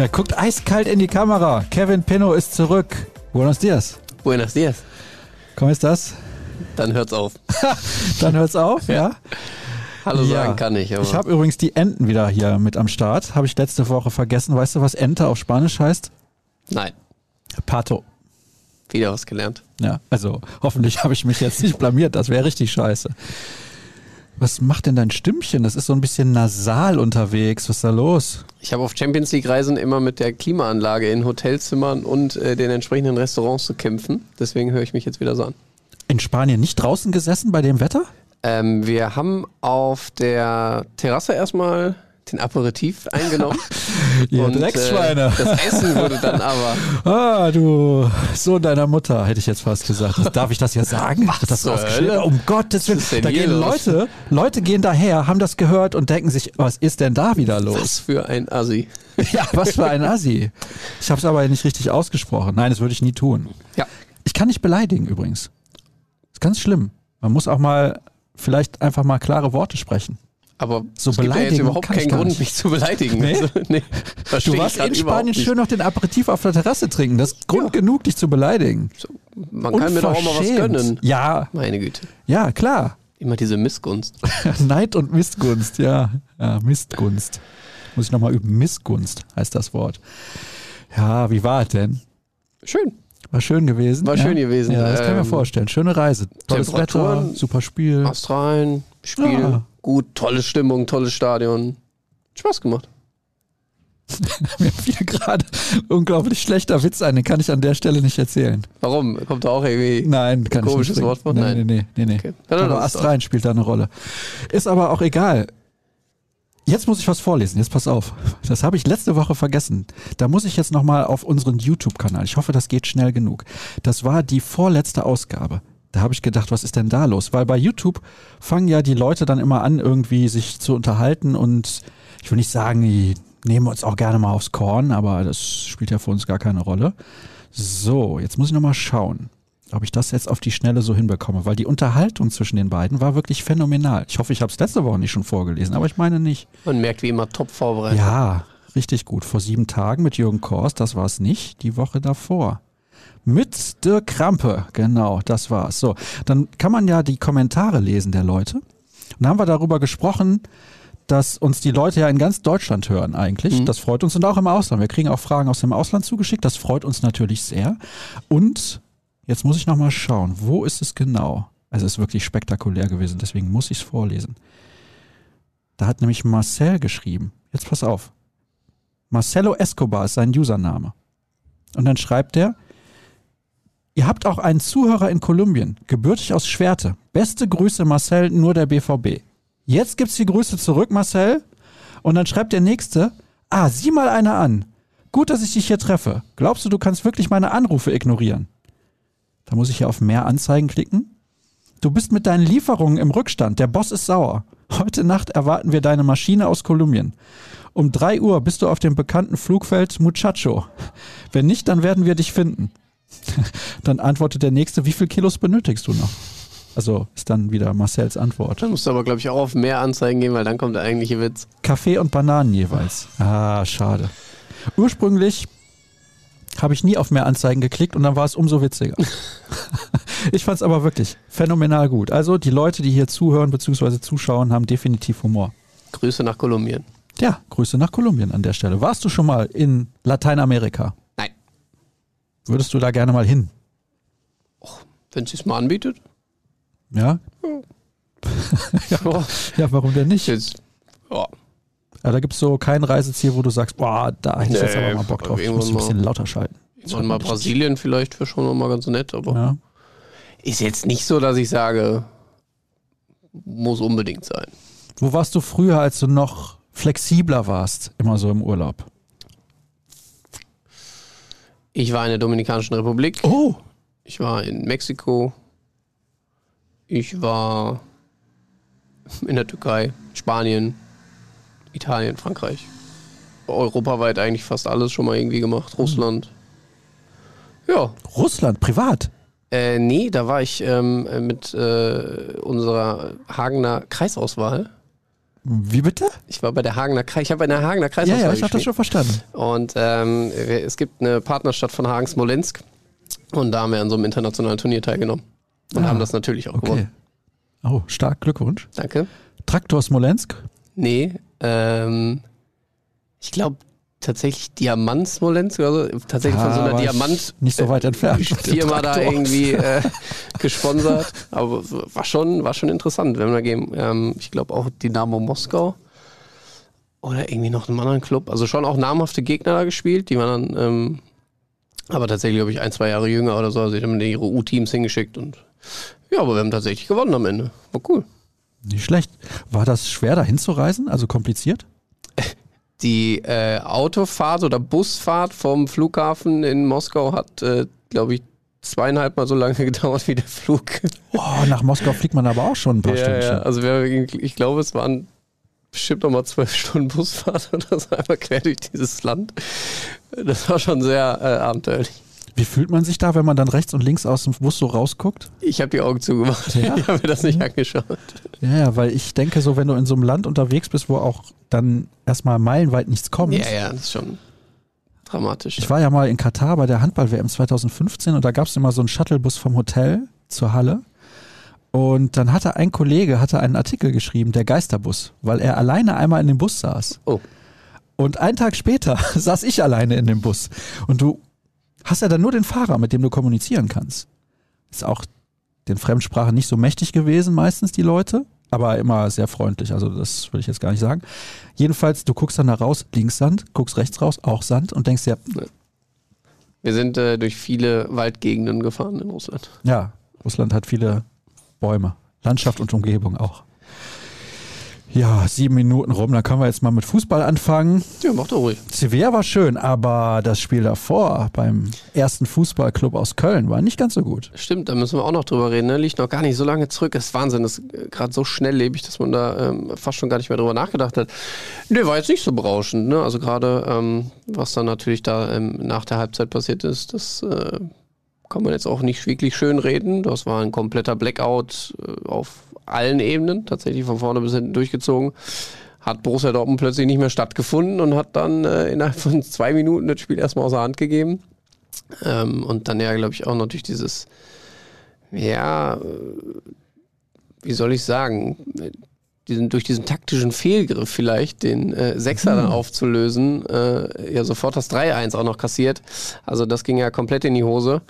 er guckt eiskalt in die Kamera. Kevin Pinno ist zurück. Buenos dias. Buenos dias. Komm, ist das? Dann hört's auf. Dann hört's auf, ja. ja? Hallo ja. sagen kann ich. Aber. Ich habe übrigens die Enten wieder hier mit am Start. Habe ich letzte Woche vergessen. Weißt du, was Ente auf Spanisch heißt? Nein. Pato. Wieder was gelernt. Ja, also hoffentlich habe ich mich jetzt nicht blamiert. Das wäre richtig scheiße. Was macht denn dein Stimmchen? Das ist so ein bisschen nasal unterwegs. Was ist da los? Ich habe auf Champions League Reisen immer mit der Klimaanlage in Hotelzimmern und äh, den entsprechenden Restaurants zu kämpfen. Deswegen höre ich mich jetzt wieder so an. In Spanien nicht draußen gesessen bei dem Wetter? Ähm, wir haben auf der Terrasse erstmal den Aperitif eingenommen. Ihr und, Drecksschweine. Äh, das Essen wurde dann aber. Ah, du Sohn deiner Mutter, hätte ich jetzt fast gesagt. Darf ich das ja sagen? Was das Hölle? Um Gottes Willen. Da gehen Leute, Leute gehen daher, haben das gehört und denken sich, was ist denn da wieder los? Was für ein Assi. Ja, was für ein Assi. Ich habe es aber nicht richtig ausgesprochen. Nein, das würde ich nie tun. Ja. Ich kann nicht beleidigen übrigens. Das ist ganz schlimm. Man muss auch mal vielleicht einfach mal klare Worte sprechen. Aber so es gibt ja jetzt überhaupt keinen Grund, mich zu beleidigen. Nee? Also, nee, du warst in Spanien schön noch den Aperitif auf der Terrasse trinken. Das ist Grund ja. genug, dich zu beleidigen. So, man kann mir doch auch mal was gönnen. Ja. Meine Güte. Ja, klar. Immer diese Missgunst. Neid und Missgunst, ja. Ja, Missgunst. Muss ich nochmal üben. Missgunst heißt das Wort. Ja, wie war es denn? Schön. War schön gewesen. War ja? schön gewesen. Ja, das kann ich mir ähm, vorstellen. Schöne Reise. Tolles Wetter, super Spiel. Australien, Spiel. Ja. Gut, tolle Stimmung, tolles Stadion. Spaß gemacht. Mir fiel gerade unglaublich schlechter Witz ein, den kann ich an der Stelle nicht erzählen. Warum? Kommt da auch irgendwie Nein, kann ein komisches ich nicht Wort vor? Nein, nee, nee, nee. nee. Okay. Aber Astrein spielt da eine Rolle. Ist aber auch egal. Jetzt muss ich was vorlesen. Jetzt pass auf. Das habe ich letzte Woche vergessen. Da muss ich jetzt nochmal auf unseren YouTube-Kanal. Ich hoffe, das geht schnell genug. Das war die vorletzte Ausgabe. Da habe ich gedacht, was ist denn da los? Weil bei YouTube fangen ja die Leute dann immer an, irgendwie sich zu unterhalten und ich will nicht sagen, die nehmen uns auch gerne mal aufs Korn, aber das spielt ja für uns gar keine Rolle. So, jetzt muss ich nochmal schauen, ob ich das jetzt auf die Schnelle so hinbekomme, weil die Unterhaltung zwischen den beiden war wirklich phänomenal. Ich hoffe, ich habe es letzte Woche nicht schon vorgelesen, aber ich meine nicht. Man merkt wie immer top vorbereitet. Ja, richtig gut. Vor sieben Tagen mit Jürgen Kors, das war es nicht, die Woche davor mit Dirk Krampe. Genau, das war's. So, dann kann man ja die Kommentare lesen der Leute. Und dann haben wir darüber gesprochen, dass uns die Leute ja in ganz Deutschland hören eigentlich. Mhm. Das freut uns und auch im Ausland. Wir kriegen auch Fragen aus dem Ausland zugeschickt. Das freut uns natürlich sehr. Und jetzt muss ich nochmal schauen, wo ist es genau? Also es ist wirklich spektakulär gewesen, deswegen muss ich es vorlesen. Da hat nämlich Marcel geschrieben. Jetzt pass auf. Marcelo Escobar ist sein Username. Und dann schreibt er, Ihr habt auch einen Zuhörer in Kolumbien, gebürtig aus Schwerte. Beste Grüße, Marcel, nur der BVB. Jetzt gibt's die Grüße zurück, Marcel. Und dann schreibt der Nächste, ah, sieh mal einer an. Gut, dass ich dich hier treffe. Glaubst du, du kannst wirklich meine Anrufe ignorieren? Da muss ich hier auf mehr Anzeigen klicken. Du bist mit deinen Lieferungen im Rückstand. Der Boss ist sauer. Heute Nacht erwarten wir deine Maschine aus Kolumbien. Um drei Uhr bist du auf dem bekannten Flugfeld Muchacho. Wenn nicht, dann werden wir dich finden. Dann antwortet der Nächste, wie viel Kilos benötigst du noch? Also ist dann wieder Marcells Antwort. Dann musst du aber, glaube ich, auch auf mehr Anzeigen gehen, weil dann kommt der eigentliche Witz. Kaffee und Bananen jeweils. Ah, schade. Ursprünglich habe ich nie auf mehr Anzeigen geklickt und dann war es umso witziger. ich fand es aber wirklich phänomenal gut. Also die Leute, die hier zuhören bzw. zuschauen, haben definitiv Humor. Grüße nach Kolumbien. Ja, Grüße nach Kolumbien an der Stelle. Warst du schon mal in Lateinamerika? Würdest du da gerne mal hin? Wenn sie es mal anbietet. Ja? Ja. ja. warum denn nicht? Jetzt, ja. ja da gibt es so kein Reiseziel, wo du sagst, boah, da hätte ich jetzt aber mal Bock drauf. Ich muss ein bisschen lauter schalten. Irgendwann mal Brasilien vielleicht wäre schon mal ganz nett, aber ja. ist jetzt nicht so, dass ich sage, muss unbedingt sein. Wo warst du früher, als du noch flexibler warst, immer so im Urlaub? Ich war in der Dominikanischen Republik. Oh. Ich war in Mexiko. Ich war in der Türkei, Spanien, Italien, Frankreich. Europaweit eigentlich fast alles schon mal irgendwie gemacht. Russland. Ja. Russland, privat? Äh, nee, da war ich ähm, mit äh, unserer Hagener Kreisauswahl. Wie bitte? Ich war bei der Hagener Kreis, ich habe bei der Hagener Kreis Ja, ja, ich habe das schon verstanden. Und ähm, es gibt eine Partnerstadt von Hagen Smolensk und da haben wir an so einem internationalen Turnier teilgenommen und Ah, haben das natürlich auch Okay. gewonnen. Oh, stark, Glückwunsch. Danke. Traktor Smolensk? Nee, ähm, ich glaube tatsächlich Diamant Smolensk oder so. Tatsächlich von so Ah, einer Diamant nicht so weit entfernt Firma da irgendwie äh, gesponsert. Aber war schon, war schon interessant, wenn wir gehen. Ähm, ich glaube auch Dynamo Moskau oder irgendwie noch einem anderen Club. Also schon auch namhafte Gegner da gespielt, die waren dann, ähm, aber tatsächlich glaube ich ein, zwei Jahre jünger oder so. Also die haben ihre U-Teams hingeschickt und ja, aber wir haben tatsächlich gewonnen am Ende. War cool. Nicht schlecht. War das schwer, da hinzureisen? Also kompliziert? Die äh, Autofahrt oder Busfahrt vom Flughafen in Moskau hat, äh, glaube ich, zweieinhalb Mal so lange gedauert wie der Flug. Oh, nach Moskau fliegt man aber auch schon ein paar ja, Stündchen. ja. Also wir, ich glaube, es waren bestimmt noch mal zwölf Stunden Busfahrt oder so einmal quer durch dieses Land. Das war schon sehr äh, abenteuerlich. Wie fühlt man sich da, wenn man dann rechts und links aus dem Bus so rausguckt? Ich habe die Augen zugemacht. Ja? Ich habe mir das nicht angeschaut. Ja, ja, weil ich denke, so wenn du in so einem Land unterwegs bist, wo auch dann erstmal meilenweit nichts kommt. Ja, ja, das ist schon dramatisch. Ich war ja mal in Katar bei der Handball-WM 2015 und da gab es immer so einen Shuttlebus vom Hotel zur Halle. Und dann hatte ein Kollege hatte einen Artikel geschrieben, der Geisterbus, weil er alleine einmal in dem Bus saß. Oh. Und einen Tag später saß ich alleine in dem Bus. Und du hast ja dann nur den Fahrer, mit dem du kommunizieren kannst. Ist auch den Fremdsprachen nicht so mächtig gewesen, meistens die Leute, aber immer sehr freundlich. Also das würde ich jetzt gar nicht sagen. Jedenfalls, du guckst dann da raus, links Sand, guckst rechts raus, auch Sand und denkst dir, Wir sind äh, durch viele Waldgegenden gefahren in Russland. ja, Russland hat viele Bäume, Landschaft und Umgebung auch. Ja, sieben Minuten rum, dann können wir jetzt mal mit Fußball anfangen. Ja, mach doch ruhig. Sevilla war schön, aber das Spiel davor beim ersten Fußballclub aus Köln war nicht ganz so gut. Stimmt, da müssen wir auch noch drüber reden. Ne? Liegt noch gar nicht so lange zurück. Das ist Wahnsinn. Das ist gerade so schnelllebig, dass man da ähm, fast schon gar nicht mehr drüber nachgedacht hat. Nee, war jetzt nicht so berauschend. Ne? Also gerade, ähm, was dann natürlich da ähm, nach der Halbzeit passiert ist, das äh, kann man jetzt auch nicht wirklich schön reden. Das war ein kompletter Blackout äh, auf allen Ebenen, tatsächlich von vorne bis hinten durchgezogen. Hat Borussia Dortmund plötzlich nicht mehr stattgefunden und hat dann äh, innerhalb von zwei Minuten das Spiel erstmal außer Hand gegeben. Ähm, und dann ja, glaube ich, auch noch durch dieses, ja, äh, wie soll ich sagen, diesen, durch diesen taktischen Fehlgriff vielleicht, den äh, Sechser dann aufzulösen, äh, ja sofort das 3-1 auch noch kassiert. Also das ging ja komplett in die Hose.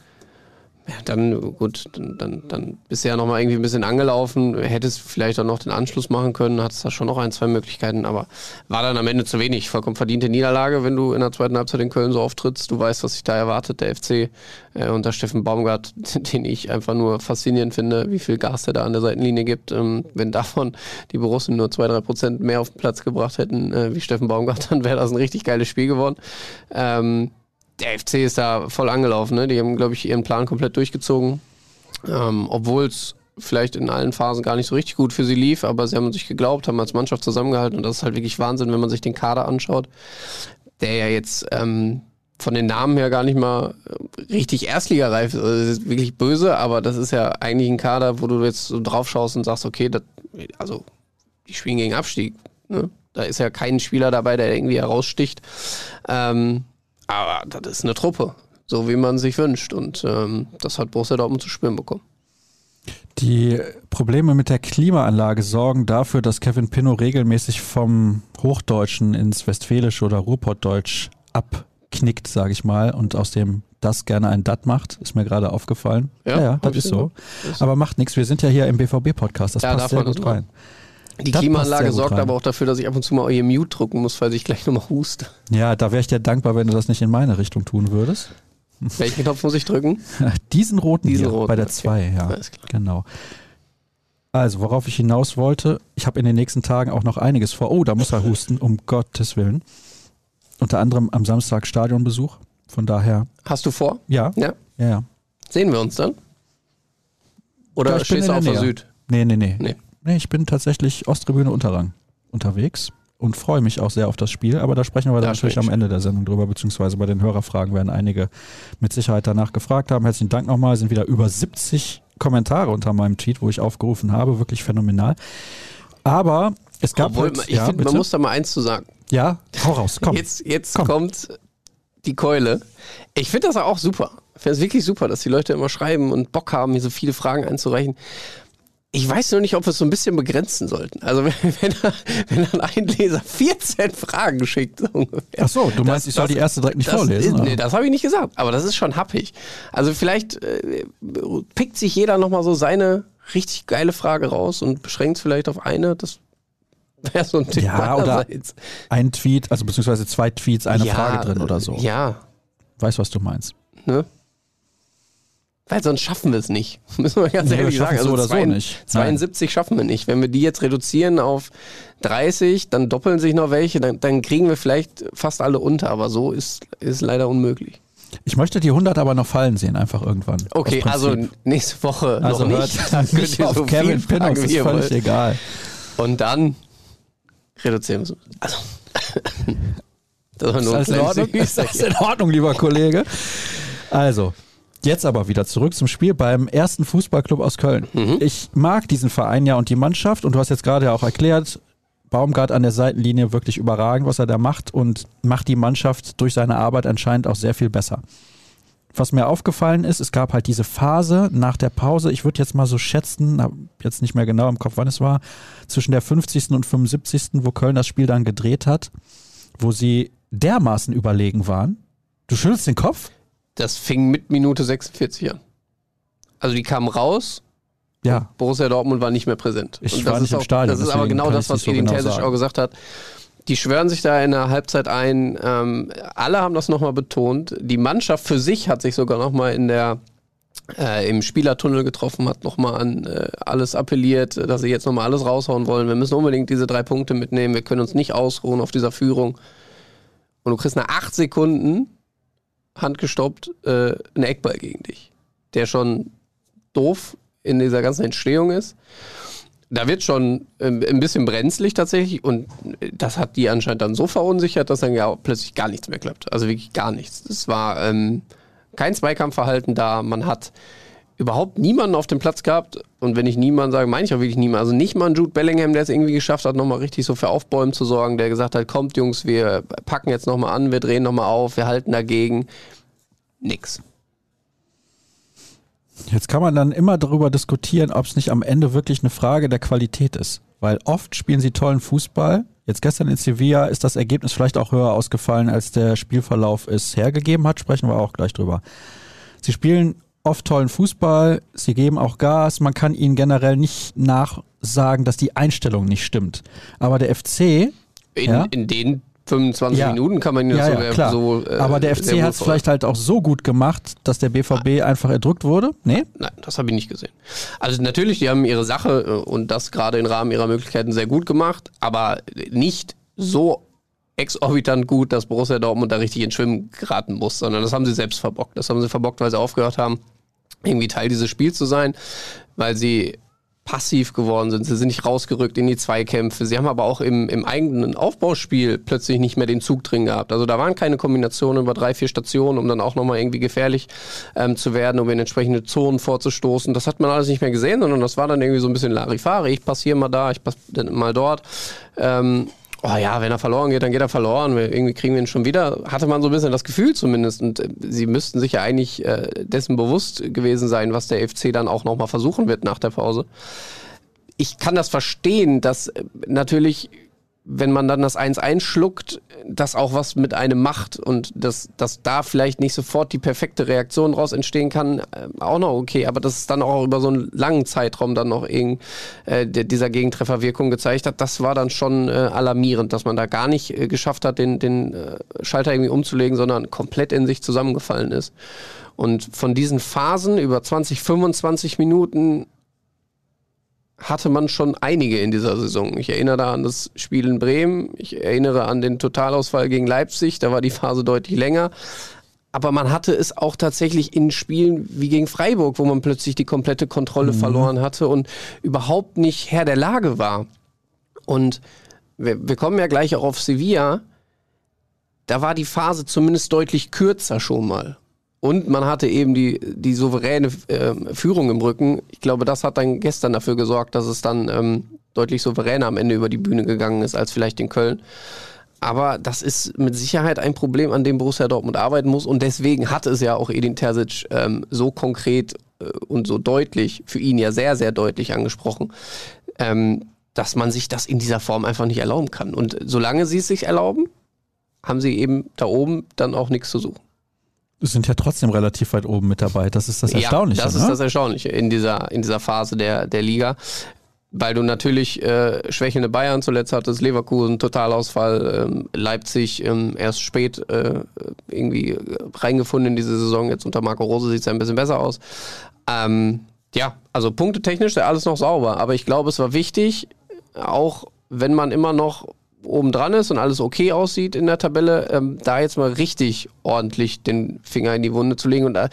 Dann, gut, dann, dann, dann bist du ja nochmal irgendwie ein bisschen angelaufen, hättest vielleicht auch noch den Anschluss machen können, hattest da schon noch ein, zwei Möglichkeiten, aber war dann am Ende zu wenig. Vollkommen verdiente Niederlage, wenn du in der zweiten Halbzeit in Köln so auftrittst. Du weißt, was sich da erwartet, der FC äh, unter Steffen Baumgart, den ich einfach nur faszinierend finde, wie viel Gas der da an der Seitenlinie gibt. Ähm, wenn davon die Borussen nur zwei, drei Prozent mehr auf den Platz gebracht hätten, äh, wie Steffen Baumgart, dann wäre das ein richtig geiles Spiel geworden. Ähm, der FC ist da voll angelaufen. Ne? Die haben, glaube ich, ihren Plan komplett durchgezogen. Ähm, Obwohl es vielleicht in allen Phasen gar nicht so richtig gut für sie lief, aber sie haben sich geglaubt, haben als Mannschaft zusammengehalten und das ist halt wirklich Wahnsinn, wenn man sich den Kader anschaut, der ja jetzt ähm, von den Namen her gar nicht mal äh, richtig Erstligareif ist. Also das ist wirklich böse, aber das ist ja eigentlich ein Kader, wo du jetzt so drauf schaust und sagst, okay, das, also die spielen gegen Abstieg. Ne? Da ist ja kein Spieler dabei, der irgendwie heraussticht. Ähm, aber das ist eine Truppe, so wie man sich wünscht. Und ähm, das hat Borussia Dortmund zu spüren bekommen. Die Probleme mit der Klimaanlage sorgen dafür, dass Kevin Pinnow regelmäßig vom Hochdeutschen ins Westfälische oder Ruhrpottdeutsch abknickt, sage ich mal, und aus dem das gerne ein Dat macht, ist mir gerade aufgefallen. Ja, ja, hab das ist so. Das- Aber macht nichts, wir sind ja hier im BVB-Podcast, das Ja, passt sehr gut machen. Die Das Klimaanlage sorgt rein. aber auch dafür, dass ich ab und zu mal ihr Mute drücken muss, weil ich gleich nochmal huste. Ja, da wäre ich dir dankbar, wenn du das nicht in meine Richtung tun würdest. Welchen Knopf muss ich drücken? Diesen roten Diesen hier, roten, bei der okay. 2, ja. Alles klar. Genau. Also, worauf ich hinaus wollte, ich habe in den nächsten Tagen auch noch einiges vor. Oh, da muss er husten, um Gottes Willen. Unter anderem am Samstag Stadionbesuch. Von daher, Hast du vor? ja, Ja. ja, ja. Sehen wir uns dann? Oder Ja, stehst du auf der. Süd? Nee, nee, nee, Nee. Nee. ich bin tatsächlich Osttribüne Unterrang unterwegs und freue mich auch sehr auf das Spiel. Aber da sprechen wir Da dann natürlich am Ende der Sendung drüber, beziehungsweise bei den Hörerfragen werden einige mit Sicherheit danach gefragt haben. Herzlichen Dank nochmal. Es sind wieder über 70 Kommentare unter meinem Tweet, wo ich aufgerufen habe. Wirklich phänomenal. Aber Es gab Obwohl, halt, ich ja, finde, man muss da mal eins zu sagen. ja, hau raus, komm. Jetzt, jetzt Komm. kommt die Keule. Ich finde das auch super. Ich finde es wirklich super, dass die Leute immer schreiben und Bock haben, mir so viele Fragen einzureichen. Ich weiß nur nicht, ob wir es so ein bisschen begrenzen sollten. Also wenn, wenn, wenn dann ein Leser 14 Fragen schickt, so ungefähr. Ach so, du meinst, Das- ich soll das- die erste direkt nicht das vorlesen? Ist, nee, das habe ich nicht gesagt, aber das ist schon happig. Also vielleicht äh, pickt sich jeder nochmal so seine richtig geile Frage raus und beschränkt es vielleicht auf eine. Das wäre so ein Tipp Ja, oder ein Tweet, also beziehungsweise zwei Tweets, eine Ja, Frage drin oder so. Ja, Weißt, was du meinst? ne? Weil sonst schaffen wir es nicht. Müssen wir ganz wir ehrlich schaffen sagen. Also so oder so 72 nicht. 72 schaffen wir nicht. Wenn wir die jetzt reduzieren auf 30, dann doppeln sich noch welche, dann, dann kriegen wir vielleicht fast alle unter. Aber so ist, ist leider unmöglich. Ich möchte die 100 aber noch fallen sehen, einfach irgendwann. Okay, also nächste Woche also noch hört nicht. dann Könnt ihr auf so Kevin Pinnock, ist völlig wollt. egal. Und dann reduzieren wir es. Also, das war Ist nur das, in Ordnung? ist das in Ordnung, lieber Kollege? Also, jetzt aber wieder zurück zum Spiel beim ersten Fußballclub aus Köln. Mhm. Ich mag diesen Verein ja und die Mannschaft und du hast jetzt gerade ja auch erklärt, Baumgart an der Seitenlinie wirklich überragend, was er da macht und macht die Mannschaft durch seine Arbeit anscheinend auch sehr viel besser. Was mir aufgefallen ist, es gab halt diese Phase nach der Pause, ich würde jetzt mal so schätzen, hab jetzt nicht mehr genau im Kopf, wann es war, zwischen der 50. und 75., wo Köln das Spiel dann gedreht hat, wo sie dermaßen überlegen waren. Du schüttelst den Kopf? Das fing mit Minute 46 an. Also die kamen raus, Ja. Borussia Dortmund war nicht mehr präsent. Ich Und war das nicht ist im auch, Stadion, Das ist aber genau das, was so Edin genau Terzic auch gesagt hat. Die schwören sich da in der Halbzeit ein. Ähm, alle haben das nochmal betont. Die Mannschaft für sich hat sich sogar nochmal in der äh, im Spielertunnel getroffen, hat nochmal an äh, alles appelliert, dass sie jetzt nochmal alles raushauen wollen. Wir müssen unbedingt diese drei Punkte mitnehmen. Wir können uns nicht ausruhen auf dieser Führung. Und du kriegst nach acht Sekunden handgestoppt äh, einen Eckball gegen dich, der schon doof in dieser ganzen Entstehung ist. Da wird schon ähm, ein bisschen brenzlig tatsächlich und das hat die anscheinend dann so verunsichert, dass dann ja plötzlich gar nichts mehr klappt. Also wirklich gar nichts. Es war ähm, kein Zweikampfverhalten da. Man hat überhaupt niemanden auf dem Platz gehabt. Und wenn ich niemanden sage, meine ich auch wirklich niemanden. Also nicht mal ein Jude Bellingham, der es irgendwie geschafft hat, nochmal richtig so für Aufbäumen zu sorgen, der gesagt hat, kommt Jungs, wir packen jetzt nochmal an, wir drehen nochmal auf, wir halten dagegen. Nix. Jetzt kann man dann immer darüber diskutieren, ob es nicht am Ende wirklich eine Frage der Qualität ist. Weil oft spielen sie tollen Fußball. Jetzt gestern in Sevilla ist das Ergebnis vielleicht auch höher ausgefallen, als der Spielverlauf es hergegeben hat. Sprechen wir auch gleich drüber. Sie spielen oft tollen Fußball, sie geben auch Gas. Man kann ihnen generell nicht nachsagen, dass die Einstellung nicht stimmt. Aber der FC In, Ja. in den 25 Ja. Minuten kann man ihn Ja, sogar ja, klar. so. äh, Aber der FC hat es vielleicht halt auch so gut gemacht, dass der BVB einfach erdrückt wurde. Nee? Nein, das habe ich nicht gesehen. Also natürlich, die haben ihre Sache äh, und das gerade im Rahmen ihrer Möglichkeiten sehr gut gemacht, aber nicht so exorbitant gut, dass Borussia Dortmund da richtig ins Schwimmen geraten muss, sondern das haben sie selbst verbockt. Das haben sie verbockt, weil sie aufgehört haben, irgendwie Teil dieses Spiels zu sein, weil sie passiv geworden sind. Sie sind nicht rausgerückt in die Zweikämpfe. Sie haben aber auch im, im eigenen Aufbauspiel plötzlich nicht mehr den Zug drin gehabt. Also da waren keine Kombinationen über drei, vier Stationen, um dann auch nochmal irgendwie gefährlich ähm, zu werden, um in entsprechende Zonen vorzustoßen. Das hat man alles nicht mehr gesehen, sondern das war dann irgendwie so ein bisschen Larifari. Ich passiere mal da, ich passiere mal dort. Ähm, oh ja, wenn er verloren geht, dann geht er verloren. Irgendwie kriegen wir ihn schon wieder. Hatte man so ein bisschen das Gefühl zumindest. Und äh, sie müssten sich ja eigentlich äh, dessen bewusst gewesen sein, was der FC dann auch nochmal versuchen wird nach der Pause. Ich kann das verstehen, dass äh, natürlich, wenn man dann das 1-1 schluckt, das auch was mit einem macht und dass, dass da vielleicht nicht sofort die perfekte Reaktion raus entstehen kann, äh, auch noch okay, aber dass es dann auch über so einen langen Zeitraum dann noch irgend, äh, dieser Gegentreffer Wirkung gezeigt hat, das war dann schon äh, alarmierend, dass man da gar nicht äh, geschafft hat, den, den äh, Schalter irgendwie umzulegen, sondern komplett in sich zusammengefallen ist. Und von diesen Phasen über 20, 25 Minuten hatte man schon einige in dieser Saison. Ich erinnere da an das Spiel in Bremen, ich erinnere an den Totalausfall gegen Leipzig, da war die Phase deutlich länger. Aber man hatte es auch tatsächlich in Spielen wie gegen Freiburg, wo man plötzlich die komplette Kontrolle verloren hatte und überhaupt nicht Herr der Lage war. Und wir, wir kommen ja gleich auch auf Sevilla. Da war die Phase zumindest deutlich kürzer schon mal. Und man hatte eben die, die souveräne äh, Führung im Rücken. Ich glaube, das hat dann gestern dafür gesorgt, dass es dann ähm, deutlich souveräner am Ende über die Bühne gegangen ist als vielleicht in Köln. Aber das ist mit Sicherheit ein Problem, an dem Borussia Dortmund arbeiten muss. Und deswegen hat es ja auch Edin Terzic ähm, so konkret äh, und so deutlich, für ihn ja sehr, sehr deutlich angesprochen, ähm, dass man sich das in dieser Form einfach nicht erlauben kann. Und solange sie es sich erlauben, haben sie eben da oben dann auch nichts zu suchen. Sind ja trotzdem relativ weit oben mit dabei. Das ist das Erstaunliche. Ja, das ne? ist das Erstaunliche in dieser, in dieser Phase der, der Liga. Weil du natürlich äh, schwächelnde Bayern zuletzt hattest, Leverkusen, Totalausfall, ähm, Leipzig ähm, erst spät äh, irgendwie reingefunden in diese Saison. Jetzt unter Marco Rose sieht es ja ein bisschen besser aus. Ähm, ja, also punktetechnisch ist alles noch sauber. Aber ich glaube, es war wichtig, auch wenn man immer noch oben dran ist und alles okay aussieht in der Tabelle, ähm, da jetzt mal richtig ordentlich den Finger in die Wunde zu legen. Und da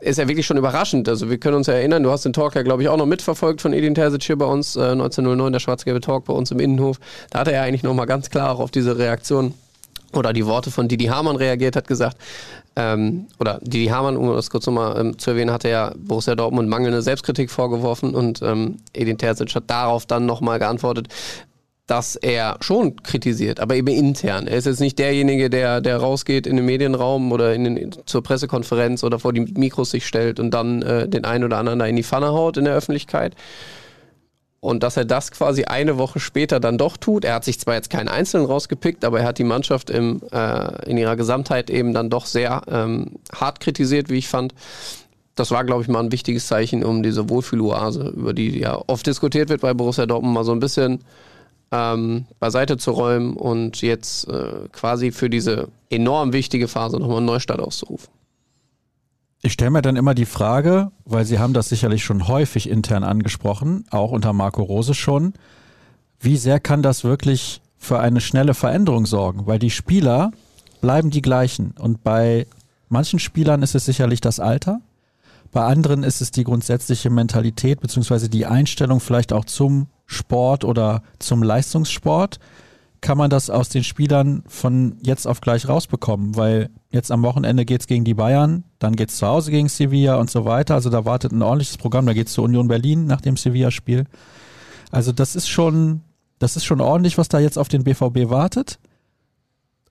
ist ja wirklich schon überraschend. Also wir können uns ja erinnern, du hast den Talk ja, glaube ich, auch noch mitverfolgt von Edin Terzic hier bei uns, äh, 1909, der schwarz-gelbe Talk bei uns im Innenhof. Da hat er ja eigentlich nochmal ganz klar auch auf diese Reaktion oder die Worte von Didi Hamann reagiert, hat gesagt, ähm, oder Didi Hamann, um das kurz nochmal ähm, zu erwähnen, hatte ja Borussia Dortmund mangelnde Selbstkritik vorgeworfen und ähm, Edin Terzic hat darauf dann nochmal geantwortet, dass er schon kritisiert, aber eben intern. Er ist jetzt nicht derjenige, der, der rausgeht in den Medienraum oder in den, zur Pressekonferenz oder vor die Mikros sich stellt und dann äh, den einen oder anderen da in die Pfanne haut in der Öffentlichkeit. Und dass er das quasi eine Woche später dann doch tut. Er hat sich zwar jetzt keinen Einzelnen rausgepickt, aber er hat die Mannschaft im, äh, in ihrer Gesamtheit eben dann doch sehr ähm, hart kritisiert, wie ich fand. Das war, glaube ich, mal ein wichtiges Zeichen, um diese Wohlfühloase, über die ja oft diskutiert wird bei Borussia Dortmund, mal so ein bisschen ähm, beiseite zu räumen und jetzt äh, quasi für diese enorm wichtige Phase nochmal einen Neustart auszurufen. Ich stelle mir dann immer die Frage, weil Sie haben das sicherlich schon häufig intern angesprochen, auch unter Marco Rose schon, wie sehr kann das wirklich für eine schnelle Veränderung sorgen? Weil die Spieler bleiben die gleichen und bei manchen Spielern ist es sicherlich das Alter, bei anderen ist es die grundsätzliche Mentalität beziehungsweise die Einstellung vielleicht auch zum Sport oder zum Leistungssport, kann man das aus den Spielern von jetzt auf gleich rausbekommen, weil jetzt am Wochenende geht es gegen die Bayern, dann geht es zu Hause gegen Sevilla und so weiter. Also da wartet ein ordentliches Programm, da geht es zur Union Berlin nach dem Sevilla-Spiel. Also das ist schon, das ist schon ordentlich, was da jetzt auf den BVB wartet.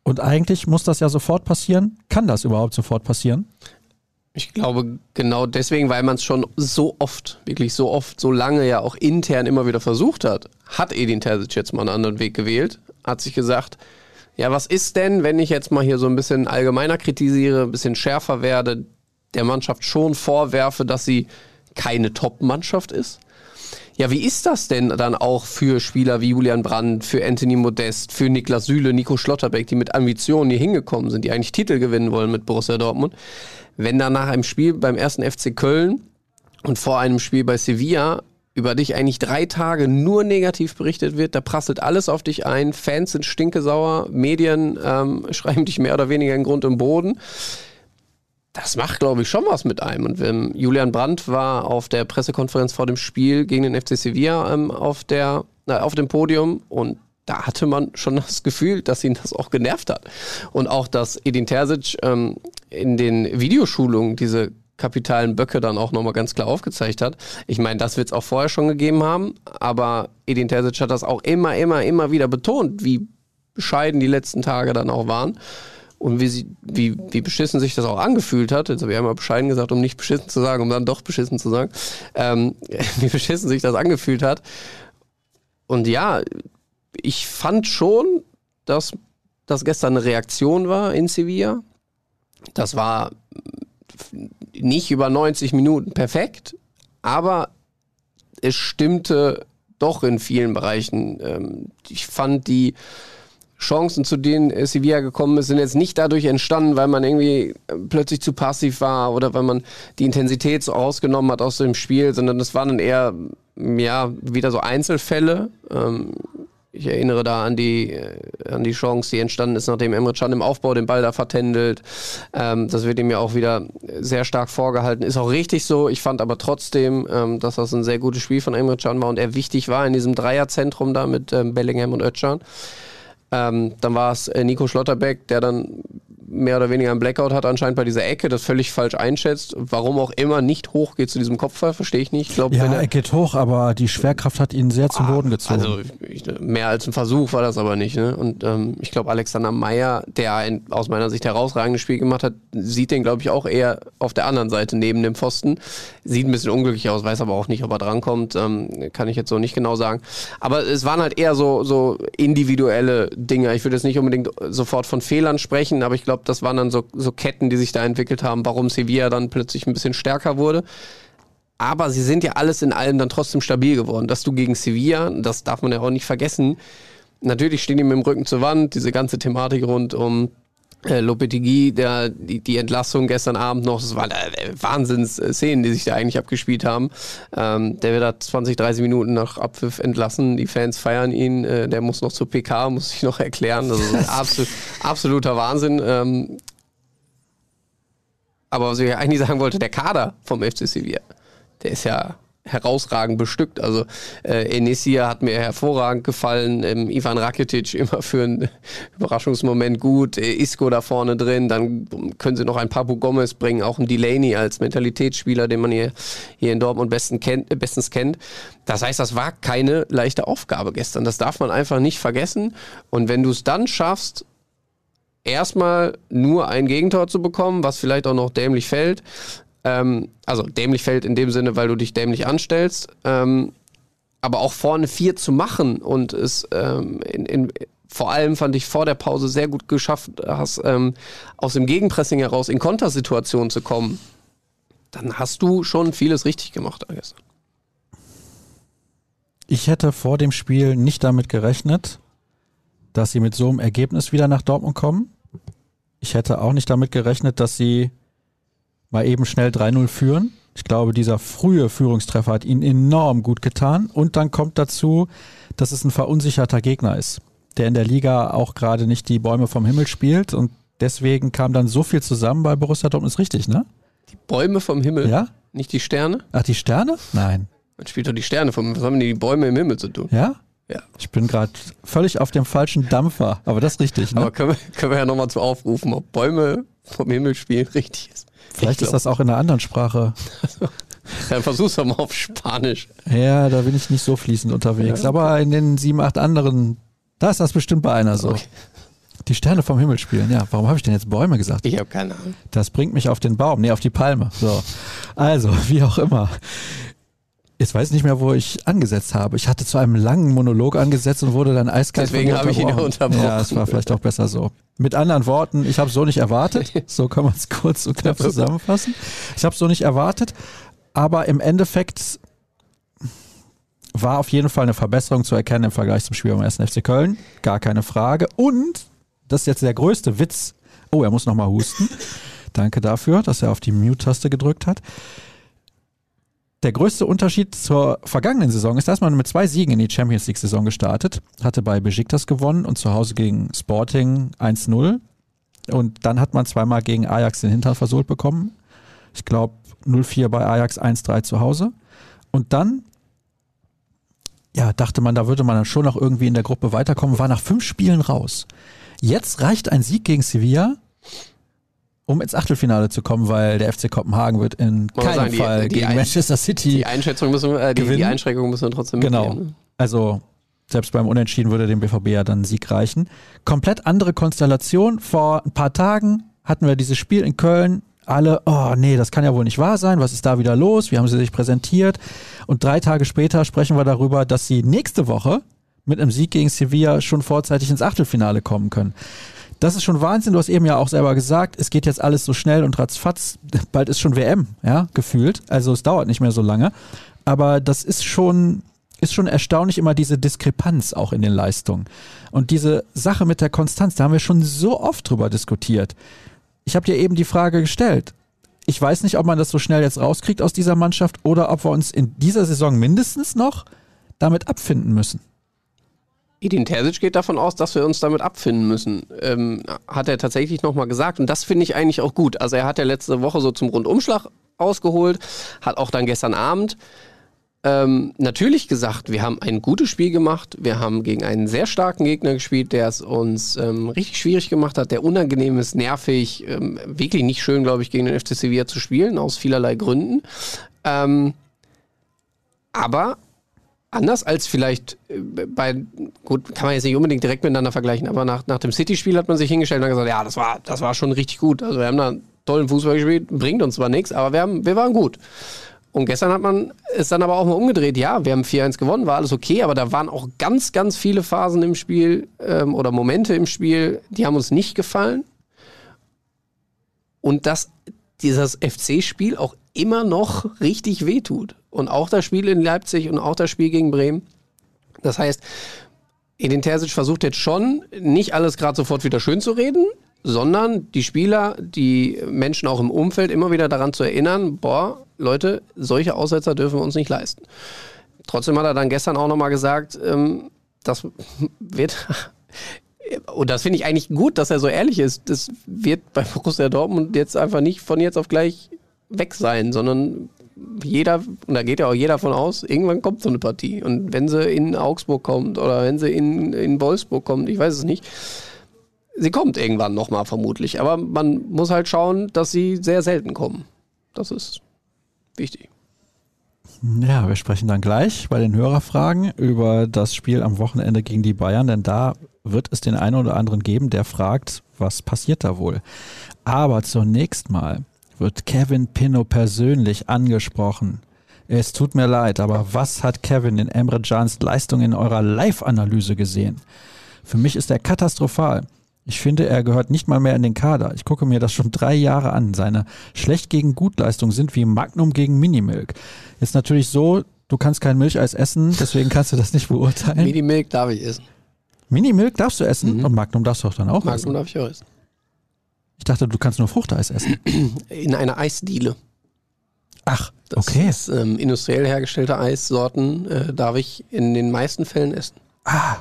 Und eigentlich muss das ja sofort passieren. Kann das überhaupt sofort passieren? Ich glaube genau deswegen, weil man es schon so oft, wirklich so oft, so lange ja auch intern immer wieder versucht hat, hat Edin Terzic jetzt mal einen anderen Weg gewählt, hat sich gesagt, ja, was ist denn, wenn ich jetzt mal hier so ein bisschen allgemeiner kritisiere, ein bisschen schärfer werde, der Mannschaft schon vorwerfe, dass sie keine Top-Mannschaft ist? Ja, wie ist das denn dann auch für Spieler wie Julian Brandt, für Anthony Modest, für Niklas Süle, Nico Schlotterbeck, die mit Ambitionen hier hingekommen sind, die eigentlich Titel gewinnen wollen mit Borussia Dortmund? Wenn dann nach einem Spiel beim ersten FC Köln und vor einem Spiel bei Sevilla über dich eigentlich drei Tage nur negativ berichtet wird, da prasselt alles auf dich ein, Fans sind stinkesauer, Medien ähm, schreiben dich mehr oder weniger in Grund und Boden. Das macht, glaube ich, schon was mit einem. Und wenn Julian Brandt war auf der Pressekonferenz vor dem Spiel gegen den FC Sevilla ähm, auf, der, äh, auf dem Podium und da hatte man schon das Gefühl, dass ihn das auch genervt hat. Und auch, dass Edin Terzic ähm, in den Videoschulungen diese kapitalen Böcke dann auch nochmal ganz klar aufgezeigt hat. Ich meine, das wird es auch vorher schon gegeben haben, aber Edin Terzic hat das auch immer, immer, immer wieder betont, wie bescheiden die letzten Tage dann auch waren und wie, sie, wie, wie beschissen sich das auch angefühlt hat. Jetzt habe ich einmal bescheiden gesagt, um nicht beschissen zu sagen, um dann doch beschissen zu sagen, ähm, wie beschissen sich das angefühlt hat. Und ja, ich fand schon, dass das gestern eine Reaktion war in Sevilla. Das war nicht über 90 Minuten perfekt, aber es stimmte doch in vielen Bereichen. Ähm, ich fand die Chancen, zu denen Sevilla gekommen ist, sind jetzt nicht dadurch entstanden, weil man irgendwie plötzlich zu passiv war oder weil man die Intensität so rausgenommen hat aus dem Spiel, sondern das waren dann eher ja, wieder so Einzelfälle. Ich erinnere da an die, äh, an die Chance, die entstanden ist, nachdem Emre Can im Aufbau den Ball da vertändelt. Ähm, das wird ihm ja auch wieder sehr stark vorgehalten. Ist auch richtig so. Ich fand aber trotzdem, ähm, dass das ein sehr gutes Spiel von Emre Can war und er wichtig war in diesem Dreierzentrum da mit ähm, Bellingham und Özcan. Ähm, dann war es äh, Nico Schlotterbeck, der dann mehr oder weniger einen Blackout hat anscheinend bei dieser Ecke, das völlig falsch einschätzt. Warum auch immer nicht hochgeht zu diesem Kopfball, verstehe ich nicht. Ich glaub, Ja, er, er geht hoch, aber die Schwerkraft hat ihn sehr zum Boden gezogen. also ich, mehr als ein Versuch war das aber nicht. Ne? Und ähm, ich glaube, Alexander Meyer, der ein aus meiner Sicht herausragendes Spiel gemacht hat, sieht den, glaube ich, auch eher auf der anderen Seite neben dem Pfosten. Sieht ein bisschen unglücklich aus, weiß aber auch nicht, ob er drankommt. Ähm, kann ich jetzt so nicht genau sagen. Aber es waren halt eher so, so individuelle Dinge. Ich würde jetzt nicht unbedingt sofort von Fehlern sprechen, aber ich glaube, das waren dann so, so Ketten, die sich da entwickelt haben, warum Sevilla dann plötzlich ein bisschen stärker wurde. Aber sie sind ja alles in allem dann trotzdem stabil geworden. Dass du gegen Sevilla, das darf man ja auch nicht vergessen, natürlich stehen die mit dem Rücken zur Wand, diese ganze Thematik rund um Lopetegui, der, die, die Entlassung gestern Abend noch, das waren äh, Wahnsinnsszenen, die sich da eigentlich abgespielt haben. Ähm, der wird da 20, 30 Minuten nach Abpfiff entlassen, die Fans feiern ihn, äh, der muss noch zur PK, muss sich noch erklären, das ist absolut, absoluter Wahnsinn. Ähm, aber was ich eigentlich sagen wollte, der Kader vom FC Sevilla, der ist ja herausragend bestückt. Also äh, Enesia hat mir hervorragend gefallen, ähm, Ivan Rakitic immer für einen Überraschungsmoment gut, äh, Isco da vorne drin, dann können sie noch ein Papu Gomez bringen, auch ein Delaney als Mentalitätsspieler, den man hier, hier in Dortmund besten kennt, äh, bestens kennt. Das heißt, das war keine leichte Aufgabe gestern. Das darf man einfach nicht vergessen. Und wenn du es dann schaffst, erstmal nur ein Gegentor zu bekommen, was vielleicht auch noch dämlich fällt. Ähm, also dämlich fällt in dem Sinne, weil du dich dämlich anstellst. Ähm, aber auch vorne vier zu machen und es ähm, in, in, vor allem fand ich vor der Pause sehr gut geschafft hast, ähm, aus dem Gegenpressing heraus in Kontersituationen zu kommen, dann hast du schon vieles richtig gemacht gestern. Ich hätte vor dem Spiel nicht damit gerechnet, dass sie mit so einem Ergebnis wieder nach Dortmund kommen. Ich hätte auch nicht damit gerechnet, dass sie mal eben schnell 3-0 führen. Ich glaube, dieser frühe Führungstreffer hat ihnen enorm gut getan. Und dann kommt dazu, dass es ein verunsicherter Gegner ist, der in der Liga auch gerade nicht die Bäume vom Himmel spielt. Und deswegen kam dann so viel zusammen bei Borussia Dortmund. Ist richtig, ne? Die Bäume vom Himmel, Ja? nicht die Sterne? Ach, die Sterne? Nein. Man spielt doch die Sterne vom Was haben die Bäume im Himmel zu tun? Ja? Ja. Ich bin gerade völlig auf dem falschen Dampfer. Aber das ist richtig, ne? Aber können wir, können wir ja nochmal zu aufrufen, ob Bäume vom Himmel spielen richtig ist. Vielleicht ich ist das auch in einer anderen Sprache. Dann versuch's doch mal auf Spanisch. Ja, da bin ich nicht so fließend unterwegs. Ja, okay. Aber in den sieben, acht anderen, da ist das bestimmt bei einer so. Okay. Die Sterne vom Himmel spielen. Ja, warum habe ich denn jetzt Bäume gesagt? Ich habe keine Ahnung. Das bringt mich auf den Baum, nee, auf die Palme. So. Also, wie auch immer. Jetzt weiß ich nicht mehr, wo ich angesetzt habe. Ich hatte zu einem langen Monolog angesetzt und wurde dann eiskalt Deswegen habe ich ihn ja unterbrochen. Ja, es war vielleicht auch besser so. Mit anderen Worten, ich habe so nicht erwartet. So kann man es kurz und knapp zusammenfassen. Ich habe so nicht erwartet, aber im Endeffekt war auf jeden Fall eine Verbesserung zu erkennen im Vergleich zum Spiel beim 1. FC Köln. Gar keine Frage. Und, das ist jetzt der größte Witz. Oh, er muss nochmal husten. Danke dafür, dass er auf die Mute-Taste gedrückt hat. Der größte Unterschied zur vergangenen Saison ist, dass man mit zwei Siegen in die Champions League-Saison gestartet, hatte bei Besiktas gewonnen und zu Hause gegen Sporting 1-0. Und dann hat man zweimal gegen Ajax den Hintern versohlt bekommen. Ich glaube 0-4 bei Ajax, 1-3 zu Hause. Und dann, ja, dachte man, da würde man dann schon noch irgendwie in der Gruppe weiterkommen, war nach fünf Spielen raus. Jetzt reicht ein Sieg gegen Sevilla, um ins Achtelfinale zu kommen, weil der FC Kopenhagen wird in muss keinem sagen, die- Fall die gegen Manchester City Die Einschätzung müssen wir, äh, die, die? Einschränkung müssen wir trotzdem Genau. mitnehmen. ne? Also selbst beim Unentschieden würde dem BVB ja dann ein Sieg reichen. Komplett andere Konstellation. Vor ein paar Tagen hatten wir dieses Spiel in Köln. Alle, oh nee, das kann ja wohl nicht wahr sein. Was ist da wieder los? Wie haben sie sich präsentiert? Und drei Tage später sprechen wir darüber, dass sie nächste Woche mit einem Sieg gegen Sevilla schon vorzeitig ins Achtelfinale kommen können. Das ist schon Wahnsinn. Du hast eben ja auch selber gesagt, es geht jetzt alles so schnell und ratzfatz. Bald ist schon WM, ja, gefühlt. Also es dauert nicht mehr so lange. Aber das ist schon, ist schon erstaunlich immer diese Diskrepanz auch in den Leistungen. Und diese Sache mit der Konstanz, da haben wir schon so oft drüber diskutiert. Ich habe dir eben die Frage gestellt. Ich weiß nicht, ob man das so schnell jetzt rauskriegt aus dieser Mannschaft oder ob wir uns in dieser Saison mindestens noch damit abfinden müssen. Edin Terzic geht davon aus, dass wir uns damit abfinden müssen. Ähm, hat er tatsächlich nochmal gesagt. Und das finde ich eigentlich auch gut. Also er hat ja letzte Woche so zum Rundumschlag ausgeholt, hat auch dann gestern Abend ähm, natürlich gesagt, wir haben ein gutes Spiel gemacht. Wir haben gegen einen sehr starken Gegner gespielt, der es uns ähm, richtig schwierig gemacht hat, der unangenehm ist, nervig, ähm, wirklich nicht schön, glaube ich, gegen den FC Sevilla zu spielen, aus vielerlei Gründen. Ähm, aber anders als vielleicht äh, bei, gut, kann man jetzt nicht unbedingt direkt miteinander vergleichen, aber nach, nach dem City-Spiel hat man sich hingestellt und gesagt, ja, das war, das war schon richtig gut. Also wir haben da tollen Fußball gespielt, bringt uns zwar nichts, aber wir, haben, wir waren gut. Und gestern hat man es dann aber auch mal umgedreht. Ja, wir haben 4-1 gewonnen, war alles okay, aber da waren auch ganz, ganz viele Phasen im Spiel ähm, oder Momente im Spiel, die haben uns nicht gefallen. Und dass dieses FC-Spiel auch immer noch richtig wehtut. Und auch das Spiel in Leipzig und auch das Spiel gegen Bremen. Das heißt, Edin Terzic versucht jetzt schon, nicht alles gerade sofort wieder schön zu reden, sondern die Spieler, die Menschen auch im Umfeld immer wieder daran zu erinnern, boah, Leute, solche Aussetzer dürfen wir uns nicht leisten. Trotzdem hat er dann gestern auch nochmal gesagt, ähm, das wird, und das finde ich eigentlich gut, dass er so ehrlich ist, das wird bei Borussia Dortmund jetzt einfach nicht von jetzt auf gleich weg sein, sondern jeder, und da geht ja auch jeder von aus, irgendwann kommt so eine Partie. Und wenn sie in Augsburg kommt oder wenn sie in, in Wolfsburg kommt, ich weiß es nicht, sie kommt irgendwann nochmal vermutlich. Aber man muss halt schauen, dass sie sehr selten kommen. Das ist wichtig. Ja, wir sprechen dann gleich bei den Hörerfragen über das Spiel am Wochenende gegen die Bayern, denn da wird es den einen oder anderen geben, der fragt, was passiert da wohl. Aber zunächst mal wird Kevin Pinot persönlich angesprochen. Es tut mir leid, aber was hat Kevin in Emre Cans Leistung in eurer Live-Analyse gesehen? Für mich ist er katastrophal. Ich finde, er gehört nicht mal mehr in den Kader. Ich gucke mir das schon drei Jahre an. Seine schlecht gegen Gutleistungen sind wie Magnum gegen Minimilk. Jetzt natürlich so, du kannst kein Milcheis essen, deswegen kannst du das nicht beurteilen. Minimilk darf ich essen. Minimilk darfst du essen mhm. und Magnum darfst du auch dann auch Magnum essen. darf ich auch essen. Ich dachte, du kannst nur Fruchteis essen. In einer Eisdiele. Ach, das okay. Ist, ähm, industriell hergestellte Eissorten äh, darf ich in den meisten Fällen essen. Ah.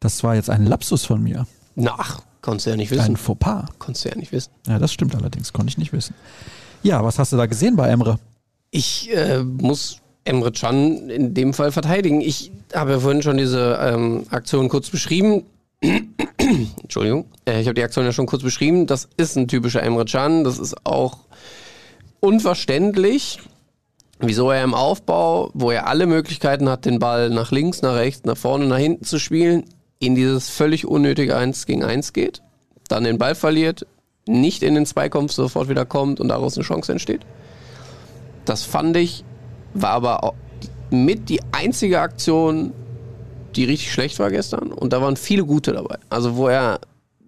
Das war jetzt ein Lapsus von mir. Na, ach, konntest du ja nicht wissen. Ein Fauxpas. Konntest du ja nicht wissen. Ja, das stimmt allerdings, konnte ich nicht wissen. Ja, was hast du da gesehen bei Emre? Ich äh, muss Emre Can in dem Fall verteidigen. Ich habe ja vorhin schon diese ähm, Aktion kurz beschrieben. Entschuldigung. Äh, ich habe die Aktion ja schon kurz beschrieben. Das ist ein typischer Emre Can. Das ist auch unverständlich, wieso er im Aufbau, wo er alle Möglichkeiten hat, den Ball nach links, nach rechts, nach vorne, nach hinten zu spielen, in dieses völlig unnötige 1 gegen 1 geht, dann den Ball verliert, nicht in den Zweikampf sofort wieder kommt und daraus eine Chance entsteht. Das fand ich, war aber mit die einzige Aktion, die richtig schlecht war gestern. Und da waren viele gute dabei. Also wo er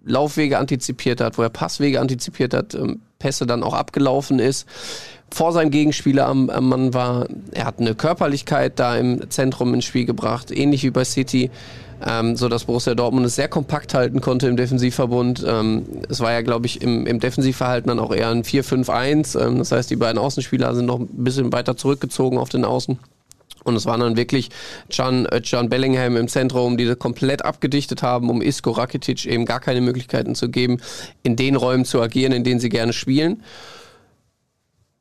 Laufwege antizipiert hat, wo er Passwege antizipiert hat, ähm, Pässe dann auch abgelaufen ist, vor seinem Gegenspieler am, am Mann war. Er hat eine Körperlichkeit da im Zentrum ins Spiel gebracht, ähnlich wie bei City. Ähm, so dass Borussia Dortmund es sehr kompakt halten konnte im Defensivverbund. Ähm, es war ja, glaube ich, im, im Defensivverhalten dann auch eher ein 4-5-1. Ähm, das heißt, die beiden Außenspieler sind noch ein bisschen weiter zurückgezogen auf den Außen. Und es waren dann wirklich John, äh, John Bellingham im Zentrum, die komplett abgedichtet haben, um Isco Rakitic eben gar keine Möglichkeiten zu geben, in den Räumen zu agieren, in denen sie gerne spielen.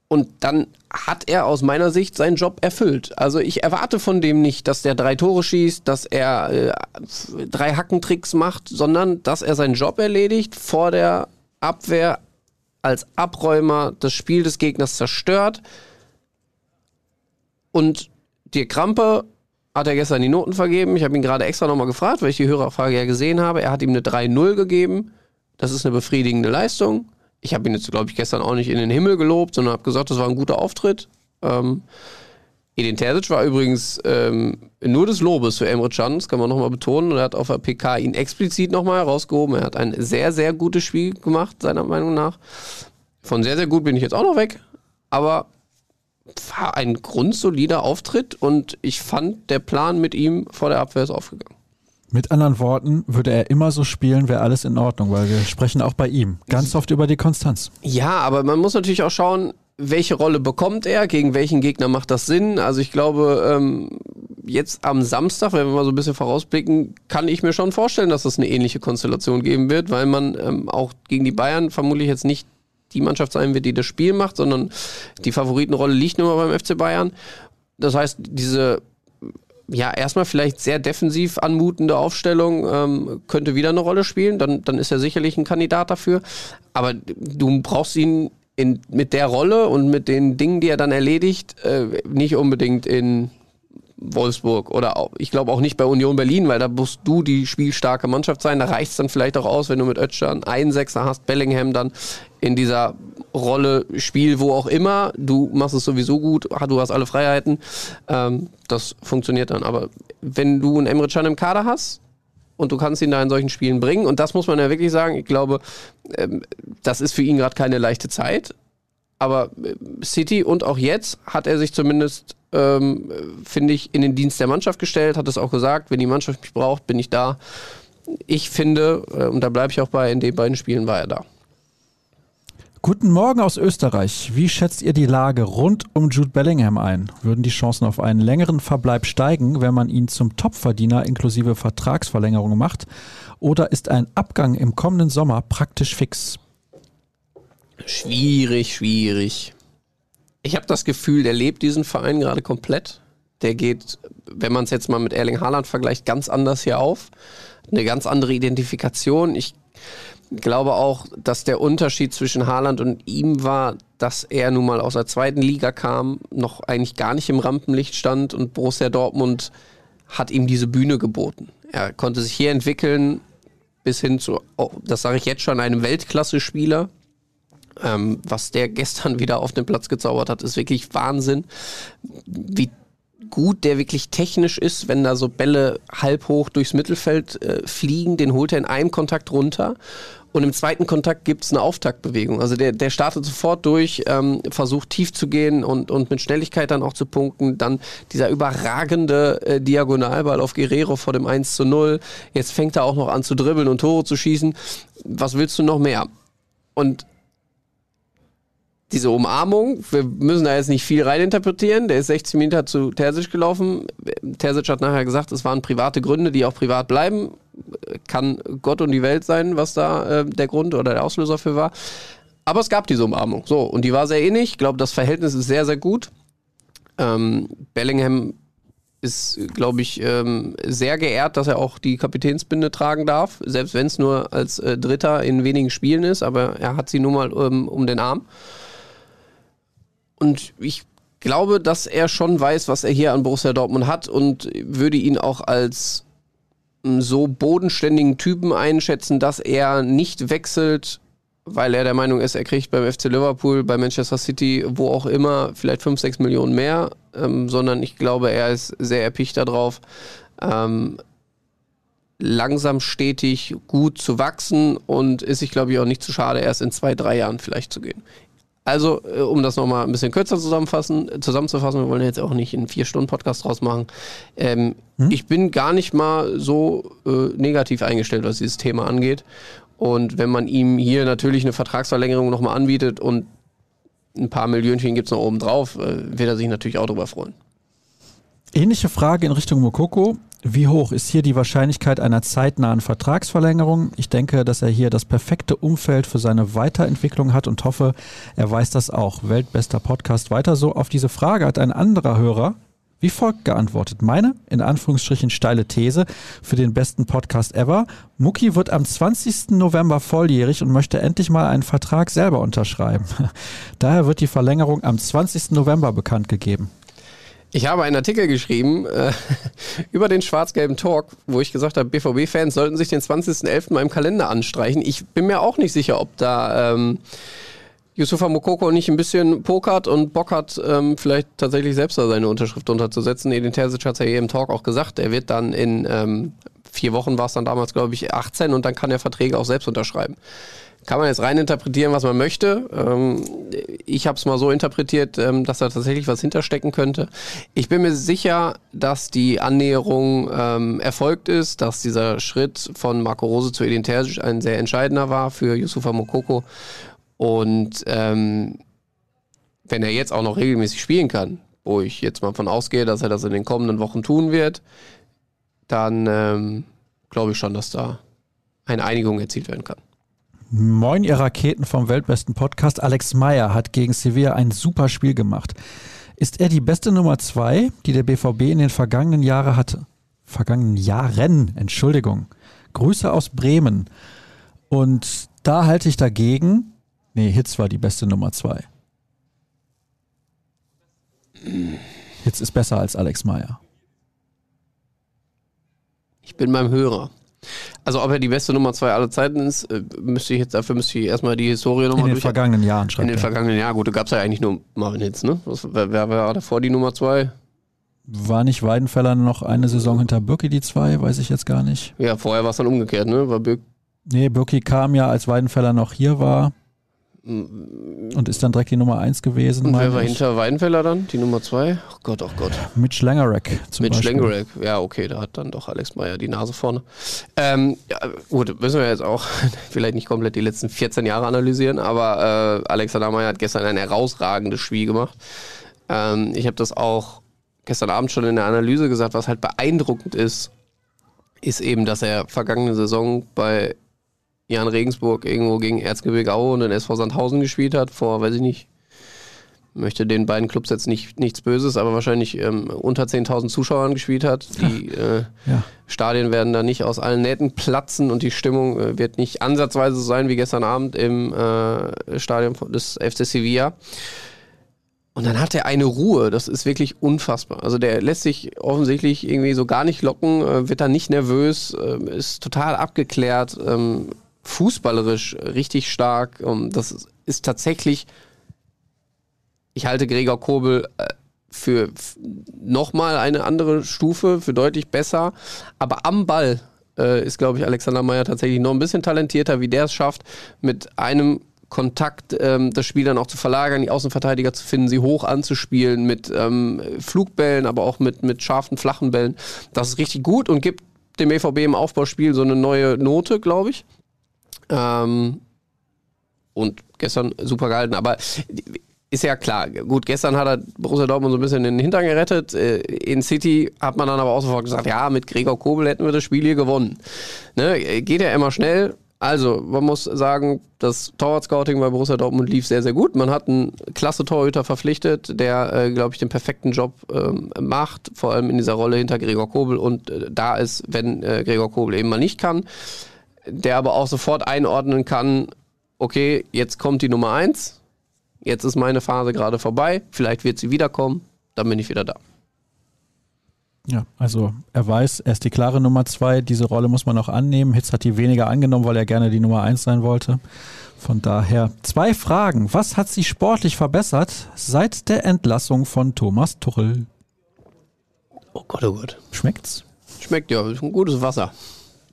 Und dann hat er aus meiner Sicht seinen Job erfüllt. Also ich erwarte von dem nicht, dass der drei Tore schießt, dass er äh, drei Hackentricks macht, sondern dass er seinen Job erledigt, vor der Abwehr als Abräumer das Spiel des Gegners zerstört und Dirk Krampe hat er gestern die Noten vergeben. Ich habe ihn gerade extra nochmal gefragt, weil ich die Hörerfrage ja gesehen habe. Er hat ihm eine 3-0 gegeben. Das ist eine befriedigende Leistung. Ich habe ihn jetzt, glaube ich, gestern auch nicht in den Himmel gelobt, sondern habe gesagt, das war ein guter Auftritt. Ähm, Edin Terzic war übrigens ähm, nur des Lobes für Emre Can, das kann man nochmal betonen. Er hat auf der PK ihn explizit nochmal herausgehoben. Er hat ein sehr, sehr gutes Spiel gemacht, seiner Meinung nach. Von sehr, sehr gut bin ich jetzt auch noch weg. Aber war ein grundsolider Auftritt und ich fand, der Plan mit ihm vor der Abwehr ist aufgegangen. Mit anderen Worten, würde er immer so spielen, wäre alles in Ordnung, weil wir sprechen auch bei ihm ganz oft über die Konstanz. Ja, aber man muss natürlich auch schauen, welche Rolle bekommt er, gegen welchen Gegner macht das Sinn. Also ich glaube, ähm, jetzt am Samstag, wenn wir mal so ein bisschen vorausblicken, kann ich mir schon vorstellen, dass es eine ähnliche Konstellation geben wird, weil man ähm, auch gegen die Bayern vermutlich jetzt nicht die Mannschaft sein wird, die das Spiel macht, sondern die Favoritenrolle liegt nur beim FC Bayern. Das heißt, diese ja, erstmal vielleicht sehr defensiv anmutende Aufstellung ähm, könnte wieder eine Rolle spielen. Dann, dann ist er sicherlich ein Kandidat dafür. Aber du brauchst ihn in, mit der Rolle und mit den Dingen, die er dann erledigt, äh, nicht unbedingt in Wolfsburg oder auch, ich glaube auch nicht bei Union Berlin, weil da musst du die spielstarke Mannschaft sein. Da reicht es dann vielleicht auch aus, wenn du mit Ötschern einen Sechser hast, Bellingham dann in dieser Rolle Spiel, wo auch immer. Du machst es sowieso gut, du hast alle Freiheiten. Ähm, das funktioniert dann. Aber wenn du einen Emre Can im Kader hast, und du kannst ihn da in solchen Spielen bringen. Und das muss man ja wirklich sagen. Ich glaube, ähm, das ist für ihn gerade keine leichte Zeit. Aber äh, City und auch jetzt hat er sich zumindest ähm, finde ich, in den Dienst der Mannschaft gestellt, hat es auch gesagt, wenn die Mannschaft mich braucht, bin ich da. Ich finde, äh, und da bleibe ich auch bei, in den beiden Spielen war er da. Guten Morgen aus Österreich. Wie schätzt ihr die Lage rund um Jude Bellingham ein? Würden die Chancen auf einen längeren Verbleib steigen, wenn man ihn zum Topverdiener inklusive Vertragsverlängerung macht? Oder ist ein Abgang im kommenden Sommer praktisch fix? Schwierig, schwierig. Ich habe das Gefühl, der lebt diesen Verein gerade komplett. Der geht, wenn man es jetzt mal mit Erling Haaland vergleicht, ganz anders hier auf. Eine ganz andere Identifikation. Ich glaube auch, dass der Unterschied zwischen Haaland und ihm war, dass er nun mal aus der zweiten Liga kam, noch eigentlich gar nicht im Rampenlicht stand und Borussia Dortmund hat ihm diese Bühne geboten. Er konnte sich hier entwickeln bis hin zu, oh, das sage ich jetzt schon, einem Weltklasse-Spieler, ähm, was der gestern wieder auf den Platz gezaubert hat, ist wirklich Wahnsinn. Wie gut der wirklich technisch ist, wenn da so Bälle halb hoch durchs Mittelfeld äh, fliegen, den holt er in einem Kontakt runter. Und im zweiten Kontakt gibt es eine Auftaktbewegung. Also der, der startet sofort durch, ähm, versucht tief zu gehen und, und mit Schnelligkeit dann auch zu punkten. Dann dieser überragende äh, Diagonalball auf Guerrero vor dem 1 zu 0. Jetzt fängt er auch noch an zu dribbeln und Tore zu schießen. Was willst du noch mehr? Und diese Umarmung, wir müssen da jetzt nicht viel reininterpretieren. Der ist 16 Meter zu Terzic gelaufen. Terzic hat nachher gesagt, es waren private Gründe, die auch privat bleiben. Kann Gott und die Welt sein, was da äh, der Grund oder der Auslöser für war. Aber es gab diese Umarmung. So, und die war sehr ähnlich. Ich glaube, das Verhältnis ist sehr, sehr gut. Ähm, Bellingham ist, glaube ich, ähm, sehr geehrt, dass er auch die Kapitänsbinde tragen darf, selbst wenn es nur als äh, Dritter in wenigen Spielen ist, aber er hat sie nun mal ähm, um den Arm. Und ich glaube, dass er schon weiß, was er hier an Borussia Dortmund hat und würde ihn auch als hm, so bodenständigen Typen einschätzen, dass er nicht wechselt, weil er der Meinung ist, er kriegt beim FC Liverpool, bei Manchester City, wo auch immer, vielleicht 5, 6 Millionen mehr, ähm, sondern ich glaube, er ist sehr erpicht darauf, ähm, langsam stetig gut zu wachsen und ist sich, glaube ich, auch nicht zu schade, erst in zwei, drei Jahren vielleicht zu gehen. Also, äh, um das nochmal ein bisschen kürzer zusammenfassen, zusammenzufassen, wir wollen jetzt auch nicht einen Vier-Stunden-Podcast draus machen. Ähm, hm? Ich bin gar nicht mal so äh, negativ eingestellt, was dieses Thema angeht. Und wenn man ihm hier natürlich eine Vertragsverlängerung nochmal anbietet und ein paar Millionchen gibt es noch oben drauf, äh, wird er sich natürlich auch darüber freuen. Ähnliche Frage in Richtung Mokoko. Wie hoch ist hier die Wahrscheinlichkeit einer zeitnahen Vertragsverlängerung? Ich denke, dass er hier das perfekte Umfeld für seine Weiterentwicklung hat und hoffe, er weiß das auch. Weltbester Podcast weiter so. Auf diese Frage hat ein anderer Hörer wie folgt geantwortet. Meine, in Anführungsstrichen, steile These für den besten Podcast ever. Mucki wird am 20. November volljährig und möchte endlich mal einen Vertrag selber unterschreiben. Daher wird die Verlängerung am 20. November bekannt gegeben. Ich habe einen Artikel geschrieben äh, über den schwarz-gelben Talk, wo ich gesagt habe, BVB-Fans sollten sich den 20.11. mal im Kalender anstreichen. Ich bin mir auch nicht sicher, ob da ähm, Yusufa Mokoko nicht ein bisschen pokert und Bock hat, ähm, vielleicht tatsächlich selbst da seine Unterschrift unterzusetzen. Edin Terzic hat es ja hier im Talk auch gesagt, er wird dann in ähm, vier Wochen war es dann damals, glaube ich, 18 und dann kann er Verträge auch selbst unterschreiben. Kann man jetzt rein interpretieren, was man möchte. Ähm, ich habe es mal so interpretiert, ähm, dass da tatsächlich was hinterstecken könnte. Ich bin mir sicher, dass die Annäherung ähm, erfolgt ist, dass dieser Schritt von Marco Rose zu Edin Terzic ein sehr entscheidender war für Yusufa Mokoko. Und ähm, wenn er jetzt auch noch regelmäßig spielen kann, wo ich jetzt mal von ausgehe, dass er das in den kommenden Wochen tun wird, dann ähm, glaube ich schon, dass da eine Einigung erzielt werden kann. Moin, ihr Raketen vom weltbesten Podcast. Alex Meyer hat gegen Sevilla ein super Spiel gemacht. Ist er die beste Nummer zwei, die der BVB in den vergangenen Jahren hatte? Vergangenen Jahren, Entschuldigung. Grüße aus Bremen. Und da halte ich dagegen. Nee, Hitz war die beste Nummer zwei. Hitz ist besser als Alex Meyer. Ich bin beim Hörer. Also ob er die beste Nummer zwei aller Zeiten ist, äh, müsste ich jetzt, dafür müsste ich erstmal die Historie nochmal In den durch. vergangenen Jahren In schreibt den er. vergangenen Jahren, gut, da gab es ja eigentlich nur Marvin Hitz, ne? Was, wer, wer war davor die Nummer zwei? War nicht Weidenfeller noch eine Saison hinter Birki die zwei? Weiß ich jetzt gar nicht. Ja, vorher war es dann umgekehrt, ne? War Birk Nee, Birki kam ja, als Weidenfeller noch hier war und ist dann direkt die Nummer eins gewesen. und wer war ich. hinter Weidenfeller dann? Die Nummer zwei? Oh Gott, oh Gott. Mitch Langerek zum Mit Beispiel. Schlengerek. Ja, okay, da hat dann doch Alex Meyer die Nase vorne. Ähm, ja, gut, müssen wir jetzt auch vielleicht nicht komplett die letzten 14 Jahre analysieren, aber äh, Alexander Meyer hat gestern ein herausragendes Spiel gemacht. Ähm, ich habe das auch gestern Abend schon in der Analyse gesagt, was halt beeindruckend ist, ist eben, dass er vergangene Saison bei Jan Regensburg irgendwo gegen Erzgebirge Aue und den SV Sandhausen gespielt hat, vor, weiß ich nicht, möchte den beiden Clubs jetzt nicht, nichts Böses, aber wahrscheinlich ähm, unter 10.000 Zuschauern gespielt hat. Die äh, Ja. Stadien werden da nicht aus allen Nähten platzen und die Stimmung äh, wird nicht ansatzweise so sein wie gestern Abend im äh, Stadion des FC Sevilla. Und dann hat er eine Ruhe, das ist wirklich unfassbar. Also der lässt sich offensichtlich irgendwie so gar nicht locken, äh, wird da nicht nervös, äh, ist total abgeklärt, ähm, fußballerisch richtig stark. Das ist- tatsächlich, ich halte Gregor Kobel äh, für nochmal eine andere Stufe, für deutlich besser. Aber am Ball äh, ist, glaube ich, Alexander Meyer tatsächlich noch ein bisschen talentierter, wie der es schafft, mit einem Kontakt ähm, das Spiel dann auch zu verlagern, die Außenverteidiger zu finden, sie hoch anzuspielen mit ähm, Flugbällen, aber auch mit, mit scharfen, flachen Bällen. Das ist richtig gut und gibt dem EVB im Aufbauspiel so eine neue Note, glaube ich. Ähm, und gestern super gehalten. Aber ist ja klar, gut, gestern hat er Borussia Dortmund so ein bisschen in den Hintern gerettet. Äh, In City hat man dann aber auch sofort gesagt, ja, mit Gregor Kobel hätten wir das Spiel hier gewonnen. Ne? Geht ja immer schnell. Also, man muss sagen, das Torwart-Scouting bei Borussia Dortmund lief sehr, sehr gut. Man hat einen klasse Torhüter verpflichtet, der, äh, glaube ich, den perfekten Job ähm, macht, vor allem in dieser Rolle hinter Gregor Kobel und äh, da ist, wenn äh, Gregor Kobel eben mal nicht kann, der aber auch sofort einordnen kann, okay, jetzt kommt die Nummer eins, jetzt ist meine Phase gerade vorbei, vielleicht wird sie wiederkommen, dann bin ich wieder da. Ja, also er weiß, er ist die klare Nummer zwei. Diese Rolle muss man auch annehmen. Hitz hat die weniger angenommen, weil er gerne die Nummer eins sein wollte. Von daher zwei Fragen. Was hat sich sportlich verbessert seit der Entlassung von Thomas Tuchel? Oh Gott, oh Gott. Schmeckt's? Schmeckt ja, ist ein gutes Wasser.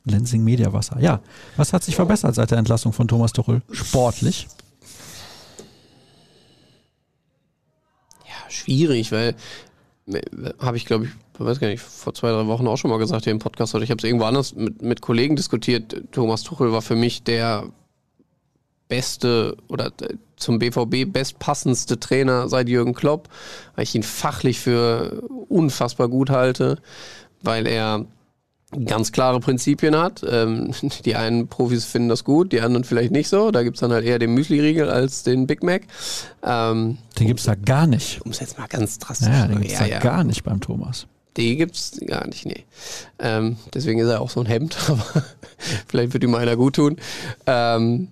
Lensing Media Wasser. Ja. Was hat sich verbessert seit der Entlassung von Thomas Tuchel? Sportlich? Ja, schwierig, weil habe ich, glaube ich, weiß gar nicht, vor zwei, drei Wochen auch schon mal gesagt hier im Podcast oder ich habe es irgendwo anders mit, mit Kollegen diskutiert. Thomas Tuchel war für mich der beste oder zum BVB bestpassendste Trainer seit Jürgen Klopp, weil ich ihn fachlich für unfassbar gut halte, weil er ganz klare Prinzipien hat. Ähm, die einen Profis finden das gut, die anderen vielleicht nicht so. Da gibt es dann halt eher den Müsli-Riegel als den Big Mac. Ähm, Den gibt's da gar nicht. um es jetzt mal ganz drastisch Ja, zu den sagen. gibt's da gar nicht beim Thomas. Die gibt's gar nicht, nee. Ähm, deswegen ist er auch so ein Hemd, aber vielleicht wird ihm einer gut tun. Ähm,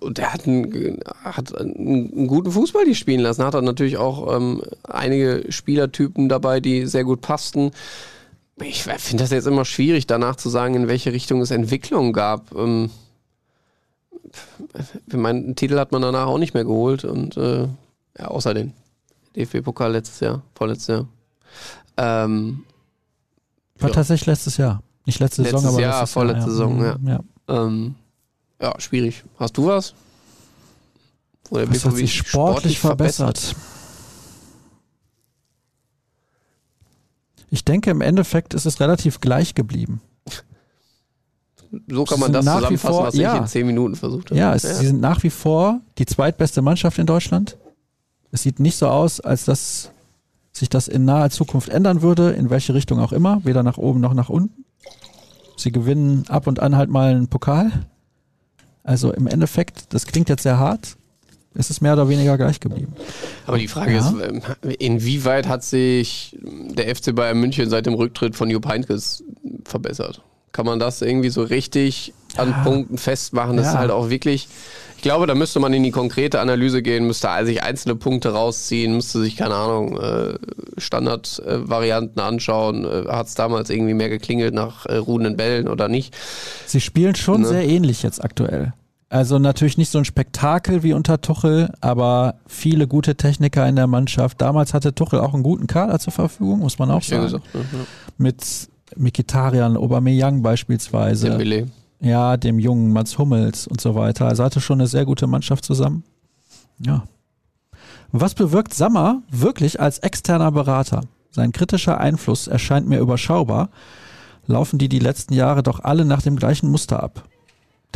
und er hat einen, hat einen, guten Fußball die spielen lassen. Hat er natürlich auch ähm, einige Spielertypen dabei, die sehr gut passten. Ich finde das jetzt immer schwierig, danach zu sagen, in welche Richtung es Entwicklung gab. Ähm, ich meine, einen Titel hat man danach auch nicht mehr geholt und äh, ja, außer den DFB-Pokal letztes Jahr, vorletztes Jahr. Ähm, War Ja. tatsächlich letztes Jahr. Nicht letzte Letztes Saison, aber Jahr, letztes vorletzte Jahr, Saison, ja. ja. ähm, ja, schwierig. Hast du was? Wo der Was hat BVB sich sportlich verbessert? Ich denke, im Endeffekt ist es relativ gleich geblieben. So kann man das nach wie zusammenfassen, vor- was ich ja. in zehn Minuten versucht habe. Ja, es, sie sind nach wie vor die zweitbeste Mannschaft in Deutschland. Es sieht nicht so aus, als dass sich das in naher Zukunft ändern würde, in welche Richtung auch immer, weder nach oben noch nach unten. Sie gewinnen ab und an halt mal einen Pokal. Also im Endeffekt, das klingt jetzt sehr hart, ist es mehr oder weniger gleich geblieben. Aber die Frage ja. ist, ähm, inwieweit hat sich der FC Bayern München seit dem Rücktritt von Jupp Heynckes verbessert? Kann man das irgendwie so richtig an ja. Punkten festmachen? Das ja. ist halt auch wirklich, ich glaube, da müsste man in die konkrete Analyse gehen, müsste sich einzelne Punkte rausziehen, müsste sich, keine Ahnung, äh, Standardvarianten anschauen. Äh, hat es damals irgendwie mehr geklingelt nach äh, ruhenden Bällen oder nicht? Sie spielen schon ne? sehr ähnlich jetzt aktuell. Also natürlich nicht so ein Spektakel wie unter Tuchel, aber viele gute Techniker in der Mannschaft. Damals hatte Tuchel auch einen guten Kader zur Verfügung, muss man auch sagen. Gesagt, ja. Mit Mikitarian, Aubameyang beispielsweise. Dembele. Ja, dem jungen Mats Hummels und so weiter. Also hatte schon eine sehr gute Mannschaft zusammen. Ja. Was bewirkt Sammer wirklich als externer Berater? Sein kritischer Einfluss erscheint mir überschaubar. Laufen die die letzten Jahre doch alle nach dem gleichen Muster ab?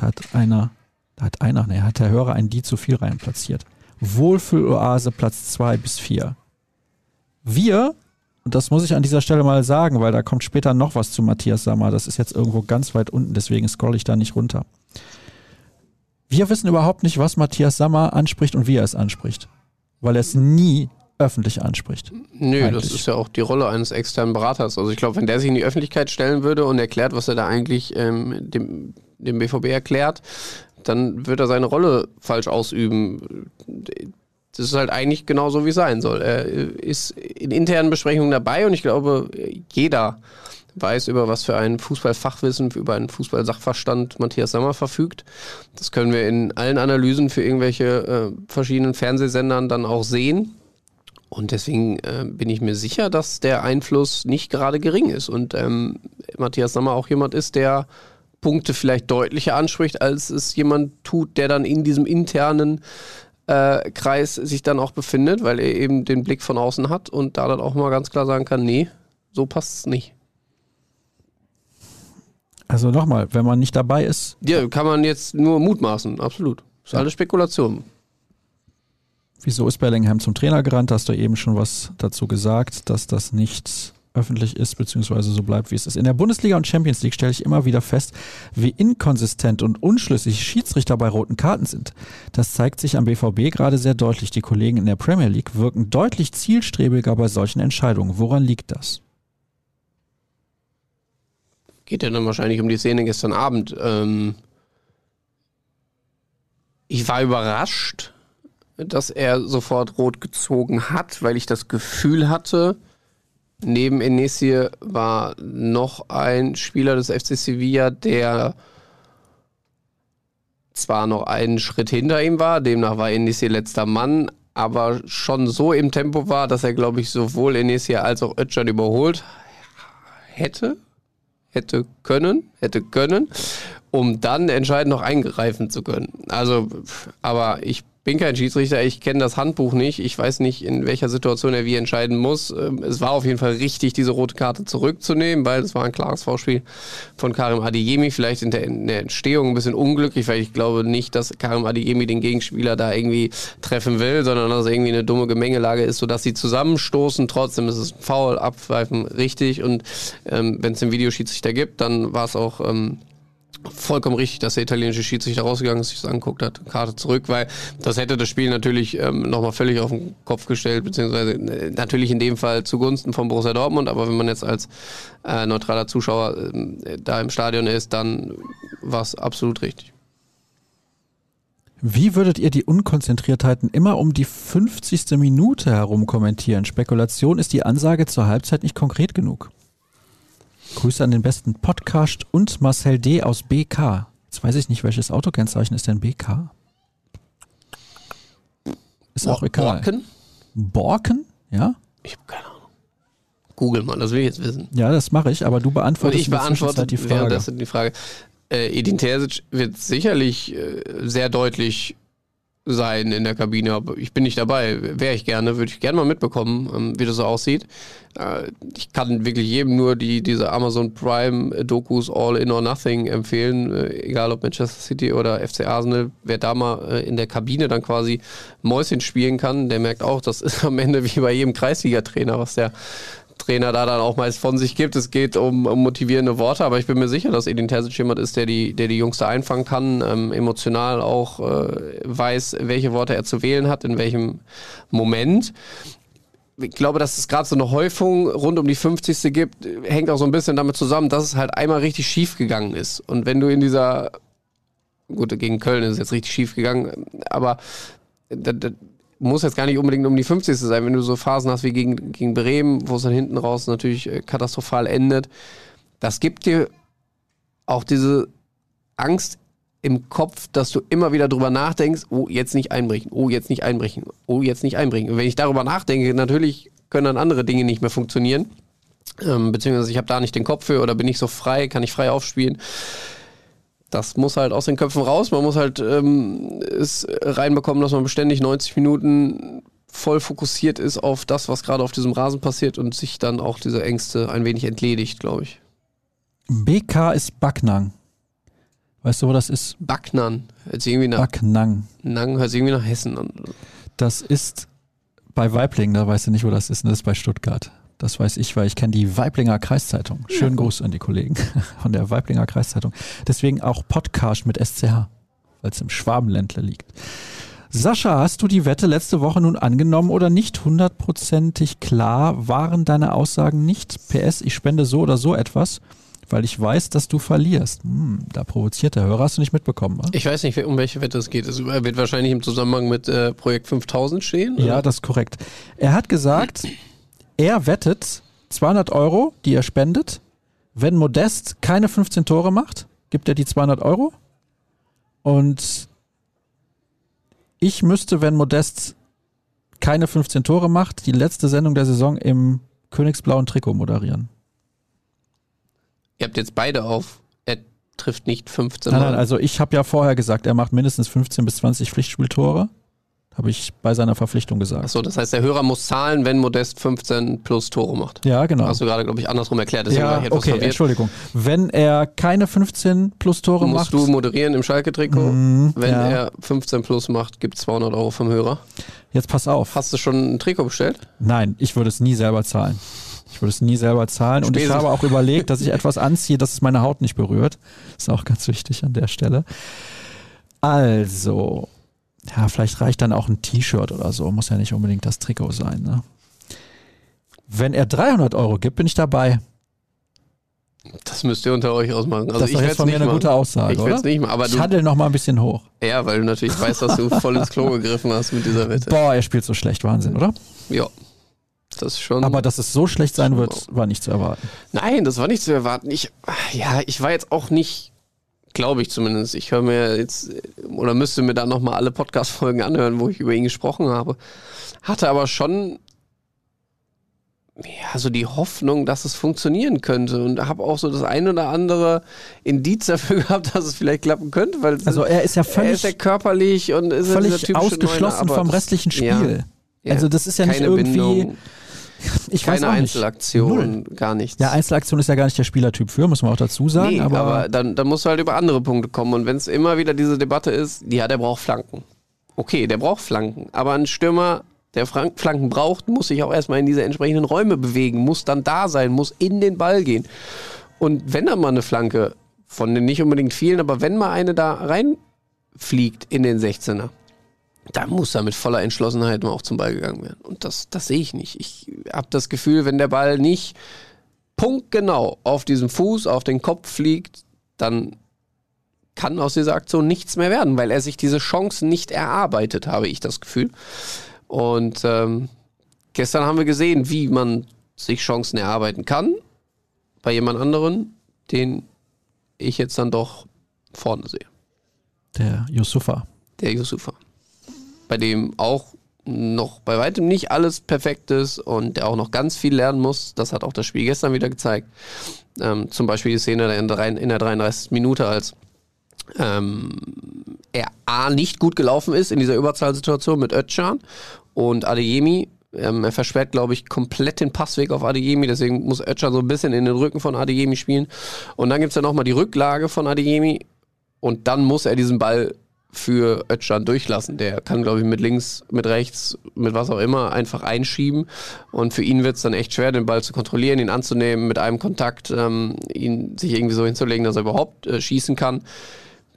Hat einer da hat einer, ne, hat der Hörer ein Die zu viel rein platziert. Wohlfühloase Platz 2 bis 4. Wir, und das muss ich an dieser Stelle mal sagen, weil da kommt später noch was zu Matthias Sammer. Das ist jetzt irgendwo ganz weit unten, deswegen scroll ich da nicht runter. Wir wissen überhaupt nicht, was Matthias Sammer anspricht und wie er es anspricht. Weil er es nie öffentlich anspricht. Nö, eigentlich. das ist ja auch die Rolle eines externen Beraters. Also ich glaube, wenn der sich in die Öffentlichkeit stellen würde und erklärt, was er da eigentlich ähm, dem, dem BVB erklärt, dann wird er seine Rolle falsch ausüben. Das ist halt eigentlich genau so, wie es sein soll. Er ist in internen Besprechungen dabei und ich glaube, jeder weiß, über was für ein Fußballfachwissen, über einen Fußballsachverstand Matthias Sammer verfügt. Das können wir in allen Analysen für irgendwelche äh, verschiedenen Fernsehsendern dann auch sehen. Und deswegen äh, bin ich mir sicher, dass der Einfluss nicht gerade gering ist und ähm, Matthias Sammer auch jemand ist, der Punkte vielleicht deutlicher anspricht, als es jemand tut, der dann in diesem internen äh, Kreis sich dann auch befindet, weil er eben den Blick von außen hat und da dann auch mal ganz klar sagen kann, nee, so passt es nicht. Also nochmal, wenn man nicht dabei ist. Ja, kann man jetzt nur mutmaßen, absolut. Das ist ja. alles Spekulation. Wieso ist Bellingham zum Trainer gerannt? Hast du eben schon was dazu gesagt, dass das nicht öffentlich ist, beziehungsweise so bleibt, wie es ist. In der Bundesliga und Champions League stelle ich immer wieder fest, wie inkonsistent und unschlüssig Schiedsrichter bei roten Karten sind. Das zeigt sich am BVB gerade sehr deutlich. Die Kollegen in der Premier League wirken deutlich zielstrebiger bei solchen Entscheidungen. Woran liegt das? Geht ja dann wahrscheinlich um die Szene gestern Abend. Ähm ich war überrascht, dass er sofort rot gezogen hat, weil ich das Gefühl hatte, Neben Enesir war noch ein Spieler des FC Sevilla, der zwar noch einen Schritt hinter ihm war, demnach war Enesir letzter Mann, aber schon so im Tempo war, dass er, glaube ich, sowohl Enesir als auch Özcan überholt hätte, hätte können, hätte können, um dann entscheidend noch eingreifen zu können. Also, aber ich bin kein Schiedsrichter, ich kenne das Handbuch nicht. Ich weiß nicht, in welcher Situation er wie entscheiden muss. Ähm, es war auf jeden Fall richtig, diese rote Karte zurückzunehmen, weil es war ein klares Vorspiel von Karim Adeyemi. Vielleicht in der, Entstehung ein bisschen unglücklich, weil ich glaube nicht, dass Karim Adeyemi den Gegenspieler da irgendwie treffen will, sondern dass es irgendwie eine dumme Gemengelage ist, sodass sie zusammenstoßen. Trotzdem ist es ein Foul, abpfeifen richtig. Und ähm, wenn es den Videoschiedsrichter gibt, dann war es auch... Ähm, vollkommen richtig, dass der italienische Schiedsrichter rausgegangen ist, sich das anguckt hat, Karte zurück, weil das hätte das Spiel natürlich ähm, nochmal völlig auf den Kopf gestellt, beziehungsweise äh, natürlich in dem Fall zugunsten von Borussia Dortmund, aber wenn man jetzt als äh, neutraler Zuschauer äh, da im Stadion ist, dann war es absolut richtig. Wie würdet ihr die Unkonzentriertheiten immer um die 50. Minute herum kommentieren? Spekulation ist die Ansage zur Halbzeit nicht konkret genug. Grüße an den besten Podcast und Marcel D. aus BK. Jetzt weiß ich nicht, welches Autokennzeichen ist denn BK? Ist auch egal. Borken? Borken? Ja? Ich habe keine Ahnung. Google mal, das will ich jetzt wissen. Ja, das mache ich, aber du beantwortest ich beantworte die Frage. Ist die Frage. Äh, Edin Terzic wird sicherlich äh, sehr deutlich sein in der Kabine, aber ich bin nicht dabei. Wäre ich gerne, würde ich gerne mal mitbekommen, ähm, wie das so aussieht. Äh, ich kann wirklich jedem nur die, diese Amazon Prime Dokus All In or Nothing empfehlen, äh, egal ob Manchester City oder FC Arsenal. Wer da mal äh, in der Kabine dann quasi Mäuschen spielen kann, der merkt auch, das ist am Ende wie bei jedem Kreisliga-Trainer, was der Trainer da dann auch meist von sich gibt. Es geht um, um motivierende Worte, aber ich bin mir sicher, dass Edin Terzic jemand ist, der die, der die Jungs da einfangen kann, ähm, emotional auch äh, weiß, welche Worte er zu wählen hat, in welchem Moment. Ich glaube, dass es gerade so eine Häufung rund um die 50. gibt, hängt auch so ein bisschen damit zusammen, dass es halt einmal richtig schief gegangen ist. Und wenn du in dieser, gut, gegen Köln ist es jetzt richtig schief gegangen, aber muss jetzt gar nicht unbedingt um die 50. sein, wenn du so Phasen hast wie gegen, gegen Bremen, wo es dann hinten raus natürlich äh, katastrophal endet. Das gibt dir auch diese Angst im Kopf, dass du immer wieder drüber nachdenkst, oh, jetzt nicht einbrechen, oh, jetzt nicht einbrechen, oh, jetzt nicht einbrechen. Und wenn ich darüber nachdenke, natürlich können dann andere Dinge nicht mehr funktionieren. Ähm, beziehungsweise ich habe da nicht den Kopf für oder bin nicht so frei, kann ich frei aufspielen das muss halt aus den Köpfen raus. Man muss halt ähm, es reinbekommen, dass man beständig 90 Minuten voll fokussiert ist auf das, was gerade auf diesem Rasen passiert und sich dann auch diese Ängste ein wenig entledigt, glaube ich. BK ist Backnang. Weißt du, wo das ist? Backnan. Hört sich irgendwie nach. Backnang. Nang hört sich irgendwie nach Hessen an. Das ist bei Weiblingen, da weißt du nicht, wo das ist. Das ist bei Stuttgart. Das weiß ich, weil ich kenne die Weiblinger Kreiszeitung. Schönen ja. Gruß an die Kollegen von der Weiblinger Kreiszeitung. Deswegen auch Podcast mit SCH, weil es im Schwabenländle liegt. Sascha, hast du die Wette letzte Woche nun angenommen oder nicht? Hundertprozentig klar waren deine Aussagen nicht. PS, ich spende so oder so etwas, weil ich weiß, dass du verlierst. Hm, da provoziert der Hörer. Hast du nicht mitbekommen? Was? Ich weiß nicht, um welche Wette es geht. Es wird wahrscheinlich im Zusammenhang mit äh, Projekt 5000 stehen. Oder? Ja, das ist korrekt. Er hat gesagt, er wettet 200 Euro, die er spendet. Wenn Modest keine 15 Tore macht, gibt er die 200 Euro. Und ich müsste, wenn Modest keine 15 Tore macht, die letzte Sendung der Saison im Königsblauen Trikot moderieren. Ihr habt jetzt beide auf. Er trifft nicht 15. Nein, nein, also ich habe ja vorher gesagt, er macht mindestens 15 bis 20 Pflichtspieltore. Habe ich bei seiner Verpflichtung gesagt. Achso, das heißt, der Hörer muss zahlen, wenn Modest 15 plus Tore macht. Ja, genau. Hast du gerade, glaube ich, andersrum erklärt. Deswegen ja, okay, verwirrt. Entschuldigung. Wenn er keine 15 plus Tore musst macht. Musst du moderieren im Schalke-Trikot. Mm, wenn ja. er 15 plus macht, gibt es 200 Euro vom Hörer. Jetzt pass auf. Hast du schon ein Trikot bestellt? Nein, ich würde es nie selber zahlen. Ich würde es nie selber zahlen. Und ich habe auch überlegt, dass ich etwas anziehe, dass es meine Haut nicht berührt. Ist auch ganz wichtig an der Stelle. Also, ja, vielleicht reicht dann auch ein T-Shirt oder so. Muss ja nicht unbedingt das Trikot sein. Ne? Wenn er 300 Euro gibt, bin ich dabei. Das müsst ihr unter euch ausmachen. Also das ist jetzt von mir eine gute Aussage, ich oder? Nicht mal, aber ich handel noch mal ein bisschen hoch. Ja, weil du natürlich weißt, dass du voll ins Klo gegriffen hast mit dieser Wette. Boah, er spielt so schlecht. Wahnsinn, oder? Ja. Das schon. Aber dass es so schlecht sein wird, war nicht zu erwarten. Nein, das war nicht zu erwarten. Ich, ja, ich war jetzt auch nicht Glaube ich zumindest. Ich höre mir jetzt oder müsste mir da nochmal alle Podcast-Folgen anhören, wo ich über ihn gesprochen habe. Hatte aber schon ja, so die Hoffnung, dass es funktionieren könnte und habe auch so das ein oder andere Indiz dafür gehabt, dass es vielleicht klappen könnte, weil also er ist ja völlig, ist ja körperlich und ist völlig ausgeschlossen vom restlichen Spiel. Ja, also das ist ja nicht irgendwie Bindung. Ich Keine Einzelaktion, gar nichts. Ja, Einzelaktion ist ja gar nicht der Spielertyp für, muss man auch dazu sagen. Nee, aber, aber dann, dann musst du halt über andere Punkte kommen. Und wenn es immer wieder diese Debatte ist, ja, der braucht Flanken. Okay, der braucht Flanken. Aber ein Stürmer, der Flanken braucht, muss sich auch erstmal in diese entsprechenden Räume bewegen, muss dann da sein, muss in den Ball gehen. Und wenn da mal eine Flanke, von den nicht unbedingt vielen, aber wenn mal eine da reinfliegt in den 16er, da muss er mit voller Entschlossenheit mal auch zum Ball gegangen werden. Und das, das sehe ich nicht. Ich habe das Gefühl, wenn der Ball nicht punktgenau auf diesem Fuß, auf den Kopf fliegt, dann kann aus dieser Aktion nichts mehr werden, weil er sich diese Chancen nicht erarbeitet, habe ich das Gefühl. Und ähm, gestern haben wir gesehen, wie man sich Chancen erarbeiten kann bei jemand anderen, den ich jetzt dann doch vorne sehe. Der Yusufa. Der Yusufa bei dem auch noch bei weitem nicht alles perfekt ist und der auch noch ganz viel lernen muss. Das hat auch das Spiel gestern wieder gezeigt. Ähm, zum Beispiel die Szene in der, in der 33. Minute, als ähm, er A nicht gut gelaufen ist in dieser Überzahlsituation mit Özcan und Adeyemi. Ähm, er versperrt, glaube ich, komplett den Passweg auf Adeyemi, deswegen muss Özcan so ein bisschen in den Rücken von Adeyemi spielen. Und dann gibt es ja nochmal die Rücklage von Adeyemi und dann muss er diesen Ball für Ötchan durchlassen. Der kann, glaube ich, mit links, mit rechts, mit was auch immer einfach einschieben. Und für ihn wird es dann echt schwer, den Ball zu kontrollieren, ihn anzunehmen, mit einem Kontakt ähm, ihn sich irgendwie so hinzulegen, dass er überhaupt äh, schießen kann.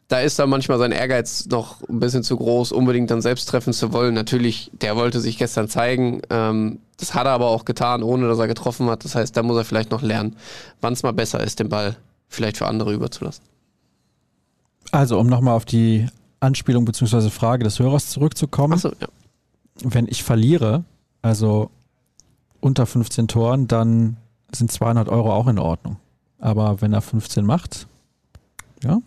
Da ist dann manchmal sein Ehrgeiz noch ein bisschen zu groß, unbedingt dann selbst treffen zu wollen. Natürlich, der wollte sich gestern zeigen. Ähm, das hat er aber auch getan, ohne dass er getroffen hat. Das heißt, da muss er vielleicht noch lernen, wann es mal besser ist, den Ball vielleicht für andere überzulassen. Also, um nochmal auf die Anspielung bzw. Frage des Hörers zurückzukommen. Achso, ja. Wenn ich verliere, also unter 15 Toren, dann sind 200 Euro auch in Ordnung. Aber wenn er 15 macht, ja.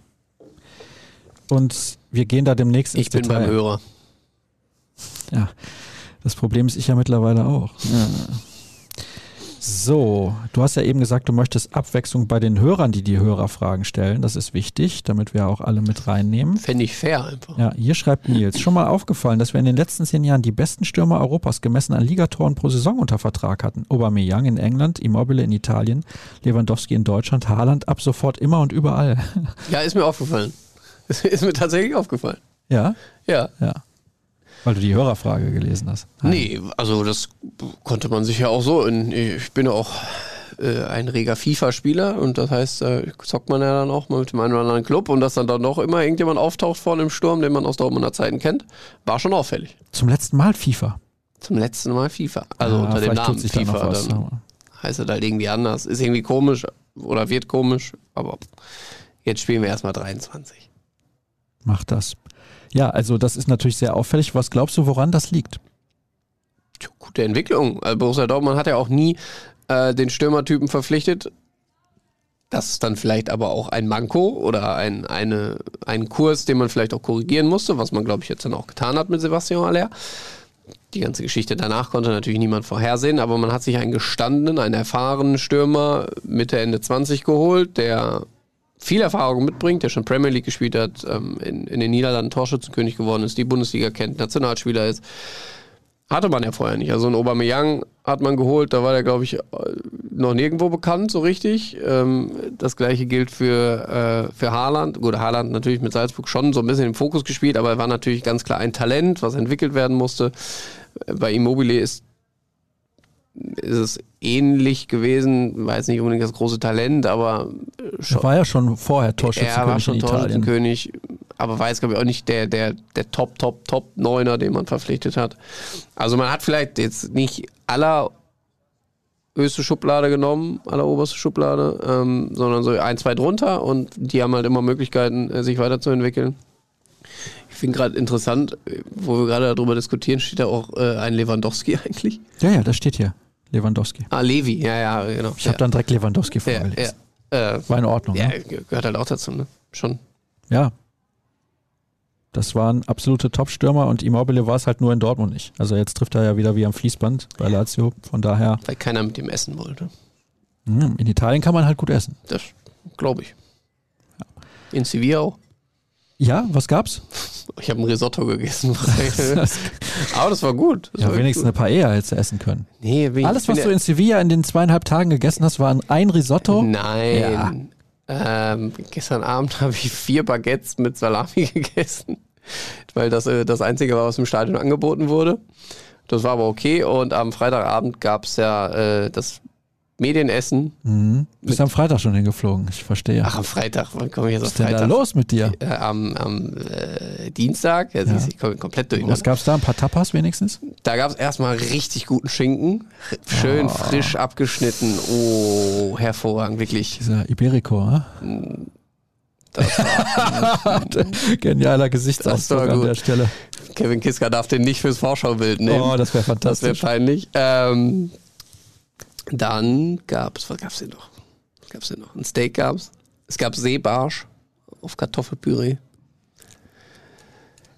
Und wir gehen da demnächst ins Ich bin Detail. beim Hörer. Ja, das Problem ist ich ja mittlerweile auch. Ja. So, du hast ja eben gesagt, du möchtest Abwechslung bei den Hörern, die die Hörerfragen stellen. Das ist wichtig, damit wir auch alle mit reinnehmen. Fände ich fair einfach. Ja, hier schreibt Nils. Schon mal aufgefallen, dass wir in den letzten zehn Jahren die besten Stürmer Europas gemessen an Ligatoren pro Saison unter Vertrag hatten. Aubameyang in England, Immobile in Italien, Lewandowski in Deutschland, Haaland ab sofort immer und überall. Ja, ist mir aufgefallen. Ist mir tatsächlich aufgefallen. Ja? Ja. Ja. Weil du die Hörerfrage gelesen hast. Nein. Nee, also das konnte man sich ja auch so. In, ich bin ja auch äh, ein reger FIFA-Spieler und das heißt, äh, zockt man ja dann auch mal mit dem einen oder anderen Club und dass dann doch noch immer irgendjemand auftaucht vorne im Sturm, den man aus Dortmunder Zeiten kennt, war schon auffällig. Zum letzten Mal FIFA. Zum letzten Mal FIFA. Also ja, unter dem Namen FIFA. Was, dann heißt es halt irgendwie anders. Ist irgendwie komisch oder wird komisch, aber jetzt spielen wir erstmal 23. Macht das. Ja, also das ist natürlich sehr auffällig. Was glaubst du, woran das liegt? Gute Entwicklung. Also Borussia Dortmund hat ja auch nie äh, den Stürmertypen verpflichtet. Das ist dann vielleicht aber auch ein Manko oder ein, eine, ein Kurs, den man vielleicht auch korrigieren musste, was man, glaube ich, jetzt dann auch getan hat mit Sebastian Aller. Die ganze Geschichte danach konnte natürlich niemand vorhersehen, aber man hat sich einen gestandenen, einen erfahrenen Stürmer Mitte, Ende 20 geholt, der viel Erfahrung mitbringt, der schon Premier League gespielt hat, ähm, in, in den Niederlanden Torschützenkönig geworden ist, die Bundesliga kennt, Nationalspieler ist. Hatte man ja vorher nicht. Also ein Aubameyang hat man geholt, da war der, glaube ich, noch nirgendwo bekannt, so richtig. Ähm, das gleiche gilt für, äh, für Haaland. Gut, Haaland natürlich mit Salzburg schon so ein bisschen im Fokus gespielt, aber er war natürlich ganz klar ein Talent, was entwickelt werden musste. Bei Immobile ist ist es ähnlich gewesen, war jetzt nicht unbedingt das große Talent, aber schon. Er war ja schon vorher Torschützenkönig. Er war schon Torschützenkönig, aber war jetzt, glaube ich, auch nicht der, der, der Top, Top, Top Neuner, den man verpflichtet hat. Also man hat vielleicht jetzt nicht aller höchste Schublade genommen, alleroberste Schublade, ähm, sondern so ein, zwei drunter und die haben halt immer Möglichkeiten, äh, sich weiterzuentwickeln. Ich finde gerade interessant, wo wir gerade darüber diskutieren, steht da auch äh, ein Lewandowski eigentlich? Ja, ja, das steht hier. Lewandowski. Ah, Levi, ja, ja, genau. Ich habe dann direkt Lewandowski vorgelesen. Ja, ja. War in Ordnung. Ja, ne? gehört halt auch dazu, ne? Schon. Ja. Das waren absolute Top-Stürmer und Immobile war es halt nur in Dortmund nicht. Also jetzt trifft er ja wieder wie am Fließband bei Lazio. Von daher. Weil keiner mit ihm essen wollte. Hm, in Italien kann man halt gut essen. Das glaube ich. In Sevilla auch. Ja, was gab's? Ich habe ein Risotto gegessen. Aber das war gut. Das ja, war wenigstens gut. eine Paella hättest du essen können. Nee, Alles, was du in Sevilla in den zweieinhalb Tagen gegessen hast, war ein Risotto? Nein. Ja. Ähm, gestern Abend habe ich vier Baguettes mit Salami gegessen, weil das äh, das Einzige war, was im Stadion angeboten wurde. Das war aber okay. Und am Freitagabend gab es ja äh, das Medienessen. Mhm. Bist am Freitag schon hingeflogen, ich verstehe. Ach, am Freitag, wann komme ich jetzt auf Freitag? Was ist denn da los mit dir? Äh, am, am äh, Dienstag, ja, ja. ich komme komplett durch. Was gab es da? Ein paar Tapas wenigstens? Da gab es erstmal richtig guten Schinken, schön oh. frisch abgeschnitten. Oh, hervorragend, wirklich. Dieser Iberico? Das war, Genialer Gesichtsausdruck an der Stelle. Kevin Kiska darf den nicht fürs Vorschaubild nehmen. Oh, das wäre fantastisch. Das wäre peinlich. Ähm, dann gab es, was gab es denn noch? Was gab es denn noch? Ein Steak gab es. Es gab Seebarsch auf Kartoffelpüree.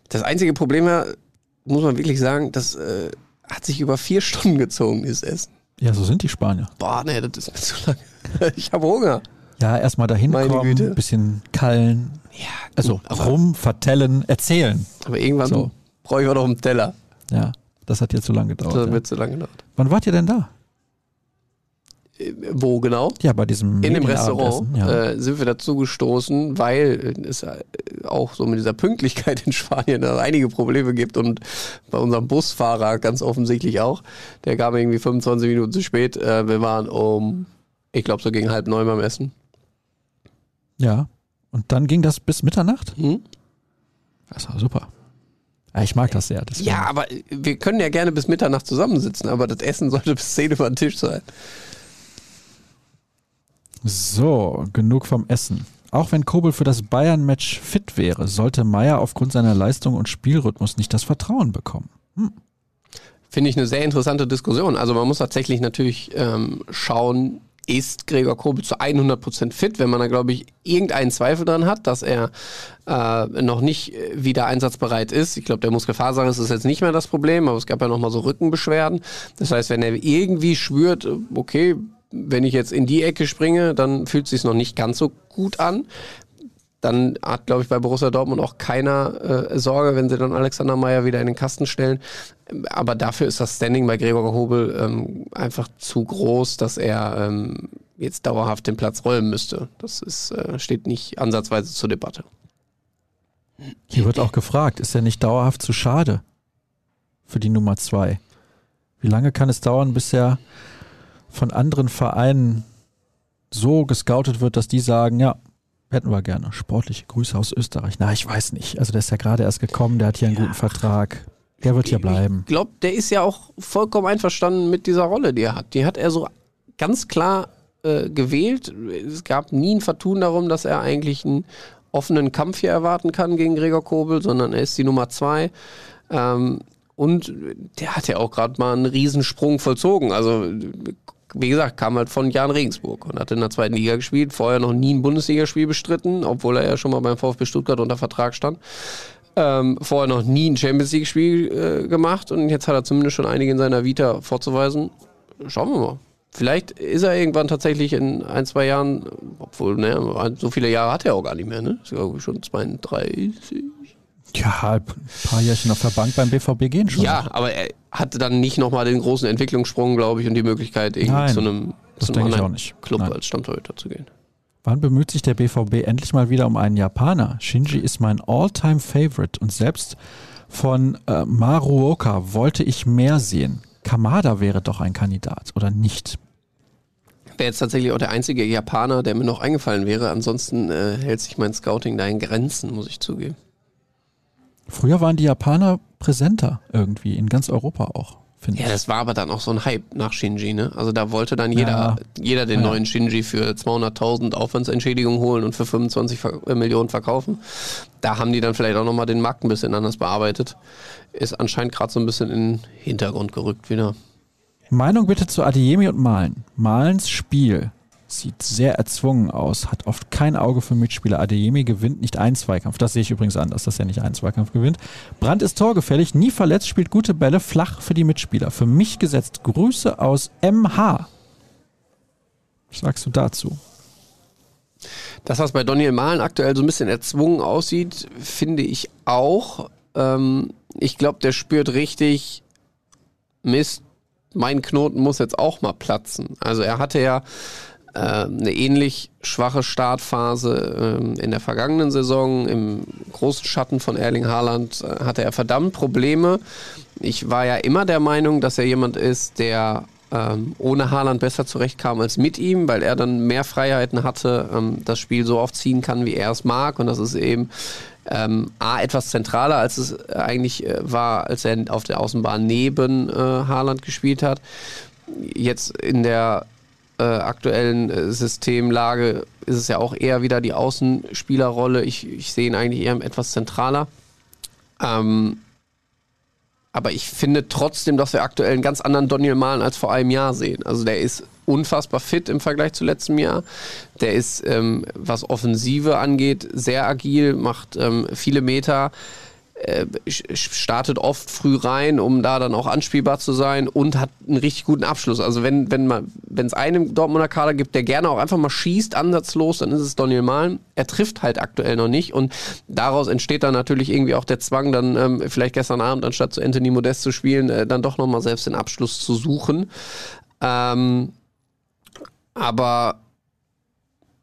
Das einzige Problem war, muss man wirklich sagen, das äh, hat sich über vier Stunden gezogen, dieses Essen. Ja, so sind die Spanier. Boah, nee, das ist mir zu lange. ich habe Hunger. Ja, erstmal dahin Meine kommen, Güte. bisschen kallen. Ja, also rum, vertellen, erzählen. Aber irgendwann so. brauche ich auch noch einen Teller. Ja, das hat jetzt zu lange gedauert. Das ja. wird zu lange gedauert. Wann wart ihr denn da? Wo genau? Ja, bei diesem In dem Restaurant ja. äh, sind wir dazu gestoßen, weil es äh, auch so mit dieser Pünktlichkeit in Spanien da einige Probleme gibt und bei unserem Busfahrer ganz offensichtlich auch. Der kam irgendwie 25 Minuten zu spät. Äh, wir waren um, ich glaube, so gegen halb neun beim Essen. Ja. Und dann ging das bis Mitternacht? Hm? Das war super. Ja, ich mag das sehr. deswegen. Ja, aber wir können ja gerne bis Mitternacht zusammensitzen, aber das Essen sollte bis 10 über den Tisch sein. So, genug vom Essen. Auch wenn Kobel für das Bayern-Match fit wäre, sollte Meier aufgrund seiner Leistung und Spielrhythmus nicht das Vertrauen bekommen. Finde ich eine sehr interessante Diskussion. Also man muss tatsächlich natürlich ähm, schauen, ist Gregor Kobel zu 100% fit, wenn man da, glaube ich, irgendeinen Zweifel dran hat, dass er äh, noch nicht wieder einsatzbereit ist. Ich glaube, der Muskelfaserriss ist jetzt nicht mehr das Problem, aber es gab ja nochmal so Rückenbeschwerden. Das heißt, wenn er irgendwie spürt, okay, wenn ich jetzt in die Ecke springe, dann fühlt es sich noch nicht ganz so gut an. Dann hat, glaube ich, bei Borussia Dortmund auch keiner äh, Sorge, wenn sie dann Alexander Meyer wieder in den Kasten stellen. Aber dafür ist das Standing bei Gregor Hobel ähm, einfach zu groß, dass er ähm, jetzt dauerhaft den Platz rollen müsste. Das ist, äh, steht nicht ansatzweise zur Debatte. Hier wird auch gefragt, ist er nicht dauerhaft zu schade für die Nummer zwei? Wie lange kann es dauern, bis er von anderen Vereinen so gescoutet wird, dass die sagen, ja, hätten wir gerne. Sportliche Grüße aus Österreich. Na, ich weiß nicht. Also der ist ja gerade erst gekommen, der hat hier einen Ja. guten Vertrag. Der wird hier bleiben. Ich glaube, der ist ja auch vollkommen einverstanden mit dieser Rolle, die er hat. Die hat er so ganz klar äh, gewählt. Es gab nie ein Vertun darum, dass er eigentlich einen offenen Kampf hier erwarten kann gegen Gregor Kobel, sondern er ist die Nummer zwei. Ähm, und der hat ja auch gerade mal einen Riesensprung vollzogen. Also, wie gesagt, kam halt von Jan Regensburg und hat in der zweiten Liga gespielt, vorher noch nie ein Bundesligaspiel bestritten, obwohl er ja schon mal beim VfB Stuttgart unter Vertrag stand. Ähm, vorher noch nie ein Champions League-Spiel äh, gemacht und jetzt hat er zumindest schon einige in seiner Vita vorzuweisen. Schauen wir mal. Vielleicht ist er irgendwann tatsächlich in ein, zwei Jahren, obwohl, ne, so viele Jahre hat er auch gar nicht mehr, ne? Ist glaube ich schon 32. Ja, ein paar Jährchen auf der Bank beim BVB gehen schon. Ja, aber er hatte dann nicht nochmal den großen Entwicklungssprung, glaube ich, und die Möglichkeit, irgendwie Nein, zu einem, zu einem ich anderen auch nicht. Club Nein. als Stammtorhüter zu gehen. Wann bemüht sich der BVB endlich mal wieder um einen Japaner? Shinji ist mein all-time favorite und selbst von äh, Maruoka wollte ich mehr sehen. Kamada wäre doch ein Kandidat, oder nicht? Wäre jetzt tatsächlich auch der einzige Japaner, der mir noch eingefallen wäre. Ansonsten äh, hält sich mein Scouting da in Grenzen, muss ich zugeben. Früher waren die Japaner präsenter irgendwie, in ganz Europa auch, finde Ja, ich. das war aber dann auch so ein Hype nach Shinji, ne? Also da wollte dann jeder, Ja. jeder den Ja. neuen Shinji für 200.000 Aufwandsentschädigung holen und für 25 Ver äh, Millionen verkaufen. Da haben die dann vielleicht auch nochmal den Markt ein bisschen anders bearbeitet. Ist anscheinend gerade so ein bisschen in den Hintergrund gerückt wieder. Meinung bitte zu Adeyemi und Malen. Malens Spiel sieht sehr erzwungen aus, hat oft kein Auge für Mitspieler. Adeyemi gewinnt nicht einen Zweikampf. Das sehe ich übrigens anders, dass er nicht einen Zweikampf gewinnt. Brandt ist torgefällig, nie verletzt, spielt gute Bälle, flach für die Mitspieler. Für mich gesetzt. Grüße aus MH. Was sagst du dazu? Das, was bei Daniel Mahlen aktuell so ein bisschen erzwungen aussieht, finde ich auch. Ähm, ich glaube, der spürt richtig, Mist, mein Knoten muss jetzt auch mal platzen. Also er hatte ja eine ähnlich schwache Startphase ähm, in der vergangenen Saison. Im großen Schatten von Erling Haaland äh, hatte er verdammt Probleme. Ich war ja immer der Meinung, dass er jemand ist, der ähm, ohne Haaland besser zurechtkam als mit ihm, weil er dann mehr Freiheiten hatte, ähm, das Spiel so aufziehen kann, wie er es mag. Und das ist eben A, etwas zentraler, als es eigentlich äh, war, als er auf der Außenbahn neben äh, Haaland gespielt hat. Jetzt in der äh, aktuellen äh, Systemlage ist es ja auch eher wieder die Außenspielerrolle. Ich, ich sehe ihn eigentlich eher etwas zentraler. Ähm, aber ich finde trotzdem, dass wir aktuell einen ganz anderen Daniel Mahlen als vor einem Jahr sehen. Also der ist unfassbar fit im Vergleich zu letztem Jahr. Der ist, ähm, was Offensive angeht, sehr agil, macht ähm, viele Meter, äh, startet oft früh rein, um da dann auch anspielbar zu sein und hat einen richtig guten Abschluss. Also wenn wenn man wenn es einen Dortmunder Kader gibt, der gerne auch einfach mal schießt, ansatzlos, dann ist es Daniel Mahlen. Er trifft halt aktuell noch nicht und daraus entsteht dann natürlich irgendwie auch der Zwang, dann ähm, vielleicht gestern Abend anstatt zu Anthony Modest zu spielen, äh, dann doch nochmal selbst den Abschluss zu suchen. Ähm, Aber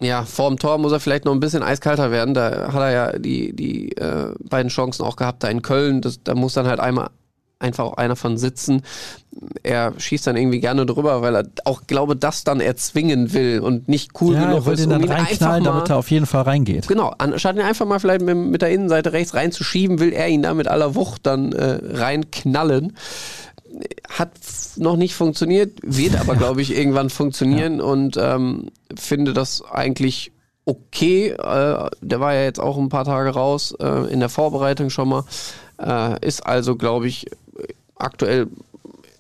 ja, vorm Tor muss er vielleicht noch ein bisschen eiskalter werden. Da hat er ja die, die äh, beiden Chancen auch gehabt, da in Köln. Das, da muss dann halt einmal einfach auch einer von sitzen. Er schießt dann irgendwie gerne drüber, weil er auch glaube, das dann erzwingen will und nicht cool ja, genug er ist, um ihn reinknallen, damit er auf jeden Fall reingeht. Genau, anstatt ihn einfach mal vielleicht mit, mit der Innenseite rechts reinzuschieben, will er ihn da mit aller Wucht dann äh, reinknallen hat noch nicht funktioniert, wird aber, glaube ich, irgendwann funktionieren ja. und ähm, finde das eigentlich okay. Äh, der war ja jetzt auch ein paar Tage raus, äh, in der Vorbereitung schon mal. Äh, ist also, glaube ich, aktuell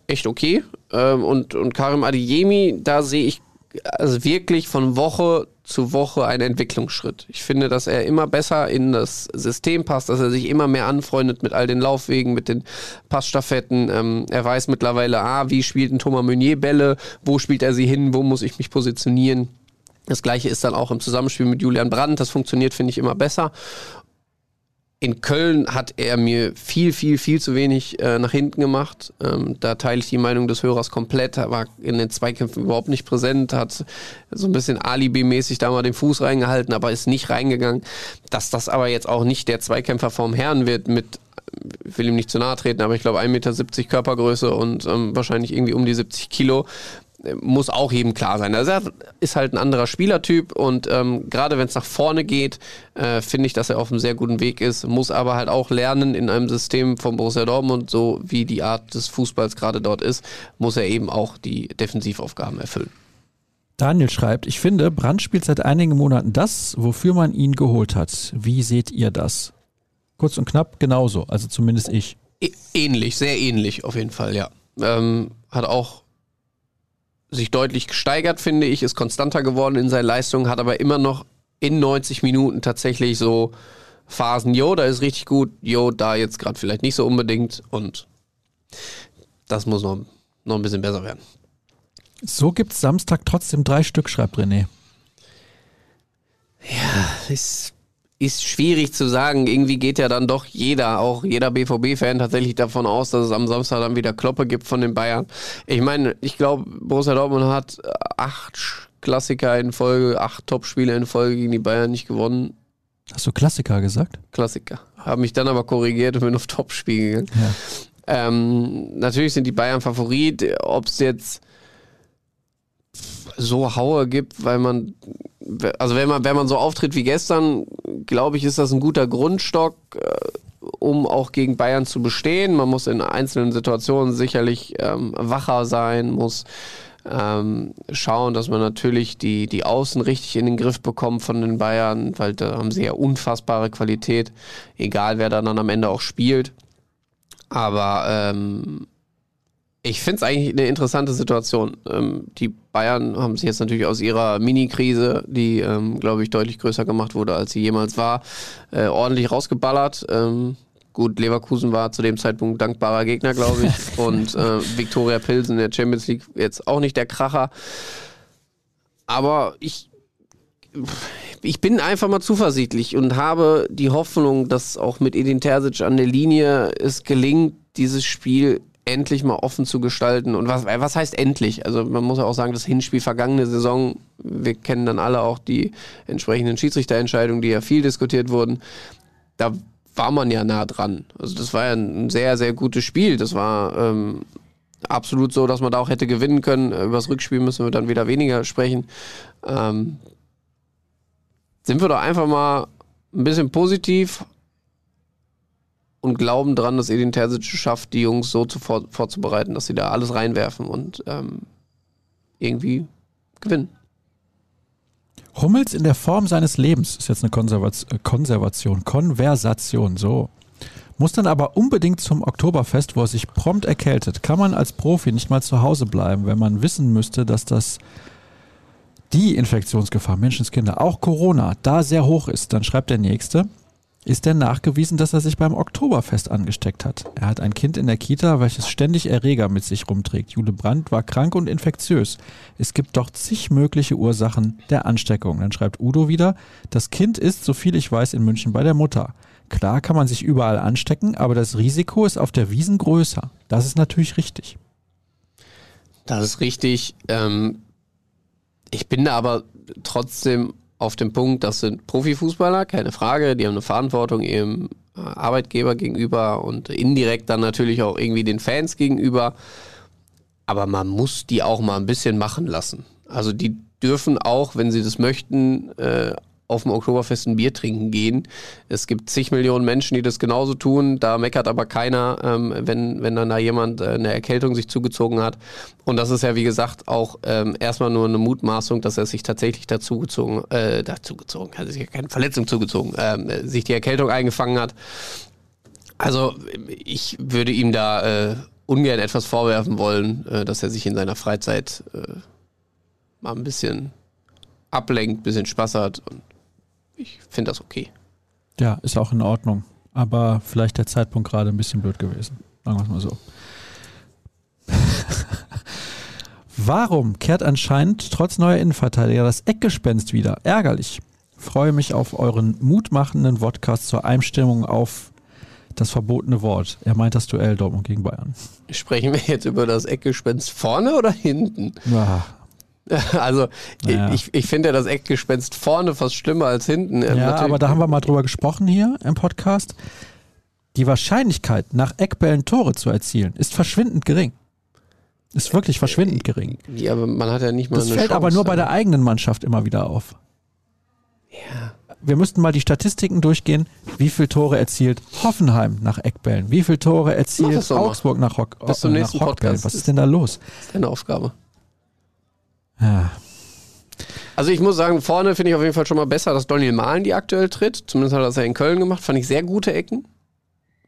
echt okay. Ähm, und, und Karim Adiyemi, da sehe ich also wirklich von Woche zu Woche ein Entwicklungsschritt. Ich finde, dass er immer besser in das System passt, dass er sich immer mehr anfreundet mit all den Laufwegen, mit den Passstaffetten. Ähm, er weiß mittlerweile, ah, wie spielt ein Thomas Meunier Bälle, wo spielt er sie hin, wo muss ich mich positionieren. Das gleiche ist dann auch im Zusammenspiel mit Julian Brandt. Das funktioniert, finde ich, immer besser in Köln hat er mir viel, viel, viel zu wenig äh, nach hinten gemacht. Ähm, da teile ich die Meinung des Hörers komplett. Er war in den Zweikämpfen überhaupt nicht präsent, hat so ein bisschen Alibi-mäßig da mal den Fuß reingehalten, aber ist nicht reingegangen. Dass das aber jetzt auch nicht der Zweikämpfer vom Herrn wird mit ich will ihm nicht zu nahe treten, aber ich glaube 1,70 Meter Körpergröße und ähm, wahrscheinlich irgendwie um die 70 Kilo muss auch jedem klar sein. Also er ist halt ein anderer Spielertyp und ähm, gerade wenn es nach vorne geht, äh, finde ich, dass er auf einem sehr guten Weg ist, muss aber halt auch lernen in einem System von Borussia Dortmund, so wie die Art des Fußballs gerade dort ist, muss er eben auch die Defensivaufgaben erfüllen. Daniel schreibt, ich finde, Brandt spielt seit einigen Monaten das, wofür man ihn geholt hat. Wie seht ihr das? Kurz und knapp, genauso, also zumindest ich. Ähnlich, sehr ähnlich auf jeden Fall, ja. Ähm, hat auch sich deutlich gesteigert, finde ich, ist konstanter geworden in seinen Leistungen, hat aber immer noch in 90 Minuten tatsächlich so Phasen, jo, da ist richtig gut, jo, da jetzt gerade vielleicht nicht so unbedingt und das muss noch, noch ein bisschen besser werden. So gibt es Samstag trotzdem drei Stück, schreibt René. Ja, ist ist schwierig zu sagen. Irgendwie geht ja dann doch jeder, auch jeder BVB-Fan tatsächlich davon aus, dass es am Samstag dann wieder Kloppe gibt von den Bayern. Ich meine, ich glaube, Borussia Dortmund hat acht Klassiker in Folge, acht Topspiele in Folge gegen die Bayern nicht gewonnen. Hast du Klassiker gesagt? Klassiker. Habe mich dann aber korrigiert und bin auf Topspiel gegangen. Ja. Ähm, natürlich sind die Bayern Favorit. Ob es jetzt so Haue gibt, weil man also wenn man, wenn man so auftritt wie gestern, glaube ich, ist das ein guter Grundstock, äh, um auch gegen Bayern zu bestehen. Man muss in einzelnen Situationen sicherlich ähm, wacher sein, muss ähm, schauen, dass man natürlich die, die Außen richtig in den Griff bekommt von den Bayern, weil da haben sie ja unfassbare Qualität, egal wer dann am Ende auch spielt. Aber ähm, ich finde es eigentlich eine interessante Situation. Ähm, die Bayern haben sich jetzt natürlich aus ihrer Mini-Krise, die, ähm, glaube ich, deutlich größer gemacht wurde, als sie jemals war, äh, ordentlich rausgeballert. Ähm, gut, Leverkusen war zu dem Zeitpunkt dankbarer Gegner, glaube ich. Und äh, Viktoria Pilsen in der Champions League jetzt auch nicht der Kracher. Aber ich, ich bin einfach mal zuversichtlich und habe die Hoffnung, dass auch mit Edin Terzic an der Linie es gelingt, dieses Spiel endlich mal offen zu gestalten. Und was, was heißt endlich? Also man muss ja auch sagen, das Hinspiel vergangene Saison, wir kennen dann alle auch die entsprechenden Schiedsrichterentscheidungen, die ja viel diskutiert wurden. Da war man ja nah dran. Also das war ja ein sehr, sehr gutes Spiel. Das war ähm, absolut so, dass man da auch hätte gewinnen können. Über das Rückspiel müssen wir dann wieder weniger sprechen. Ähm, sind wir doch einfach mal ein bisschen positiv, und glauben dran, dass Edin Terzic schafft, die Jungs so zu vor, vorzubereiten, dass sie da alles reinwerfen und ähm, irgendwie gewinnen. Hummels in der Form seines Lebens ist jetzt eine Konservation, äh, Konservation, Konversation, so. Muss dann aber unbedingt zum Oktoberfest, wo er sich prompt erkältet. Kann man als Profi nicht mal zu Hause bleiben, wenn man wissen müsste, dass das die Infektionsgefahr, Menschenskinder, auch Corona, da sehr hoch ist. Dann schreibt der Nächste, ist denn nachgewiesen, dass er sich beim Oktoberfest angesteckt hat. Er hat ein Kind in der Kita, welches ständig Erreger mit sich rumträgt. Jule Brandt war krank und infektiös. Es gibt doch zig mögliche Ursachen der Ansteckung. Dann schreibt Udo wieder, das Kind ist, so viel ich weiß, in München bei der Mutter. Klar kann man sich überall anstecken, aber das Risiko ist auf der Wiesen größer. Das ist natürlich richtig. Das ist richtig. Ähm, Ich bin da aber trotzdem auf dem Punkt, das sind Profifußballer, keine Frage, die haben eine Verantwortung ihrem äh, Arbeitgeber gegenüber und indirekt dann natürlich auch irgendwie den Fans gegenüber. Aber man muss die auch mal ein bisschen machen lassen. Also die dürfen auch, wenn sie das möchten, äh, auf dem Oktoberfest ein Bier trinken gehen. Es gibt zig Millionen Menschen, die das genauso tun. Da meckert aber keiner, ähm, wenn, wenn dann da jemand äh, eine Erkältung sich zugezogen hat. Und das ist ja, wie gesagt, auch ähm, erstmal nur eine Mutmaßung, dass er sich tatsächlich dazugezogen, äh, dazugezogen, hat sich ja keine Verletzung zugezogen, äh, sich die Erkältung eingefangen hat. Also ich würde ihm da äh, ungern etwas vorwerfen wollen, äh, dass er sich in seiner Freizeit äh, mal ein bisschen ablenkt, ein bisschen Spaß hat. Und ich finde das okay. Ja, ist auch in Ordnung. Aber vielleicht der Zeitpunkt gerade ein bisschen blöd gewesen. Sagen wir es mal so. Warum kehrt anscheinend trotz neuer Innenverteidiger das Eckgespenst wieder? Ärgerlich. Freue mich auf euren mutmachenden Podcast zur Einstimmung auf das verbotene Wort. Er meint das Duell Dortmund gegen Bayern. Sprechen wir jetzt über das Eckgespenst vorne oder hinten? Ja, Also naja. ich, ich finde ja das Eckgespenst vorne fast schlimmer als hinten. Ja, Natürlich. aber da haben wir mal drüber gesprochen hier im Podcast. Die Wahrscheinlichkeit, nach Eckbällen Tore zu erzielen, ist verschwindend gering. Ist wirklich verschwindend gering. Ja, aber man hat ja nicht mal Das fällt Chance, aber nur bei der eigenen Mannschaft immer wieder auf. Ja. Wir müssten mal die Statistiken durchgehen. Wie viele Tore erzielt Hoffenheim nach Eckbällen? Wie viele Tore erzielt Augsburg nach, Hock, Bis zum nächsten nach Podcast. Was ist denn da los? Das ist deine Aufgabe. Ja. Also ich muss sagen, vorne finde ich auf jeden Fall schon mal besser, dass Daniel Mahlen die aktuell tritt. Zumindest hat er das ja in Köln gemacht. Fand ich sehr gute Ecken.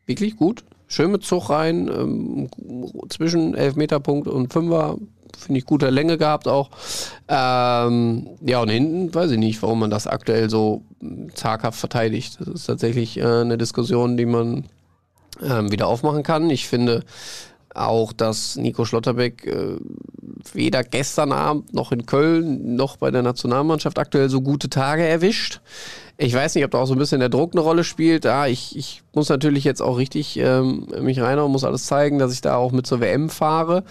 Wirklich gut. Schön mit Zug rein. Ähm, zwischen Elfmeterpunkt und Fünfer. Finde ich gute Länge gehabt auch. Ähm, ja, und hinten weiß ich nicht, warum man das aktuell so zaghaft verteidigt. Das ist tatsächlich äh, eine Diskussion, die man ähm, wieder aufmachen kann. Ich finde, auch, dass Nico Schlotterbeck äh, weder gestern Abend noch in Köln noch bei der Nationalmannschaft aktuell so gute Tage erwischt. Ich weiß nicht, ob da auch so ein bisschen der Druck eine Rolle spielt. Ja, ich, ich muss natürlich jetzt auch richtig ähm, mich reinhauen, muss alles zeigen, dass ich da auch mit zur WM fahre.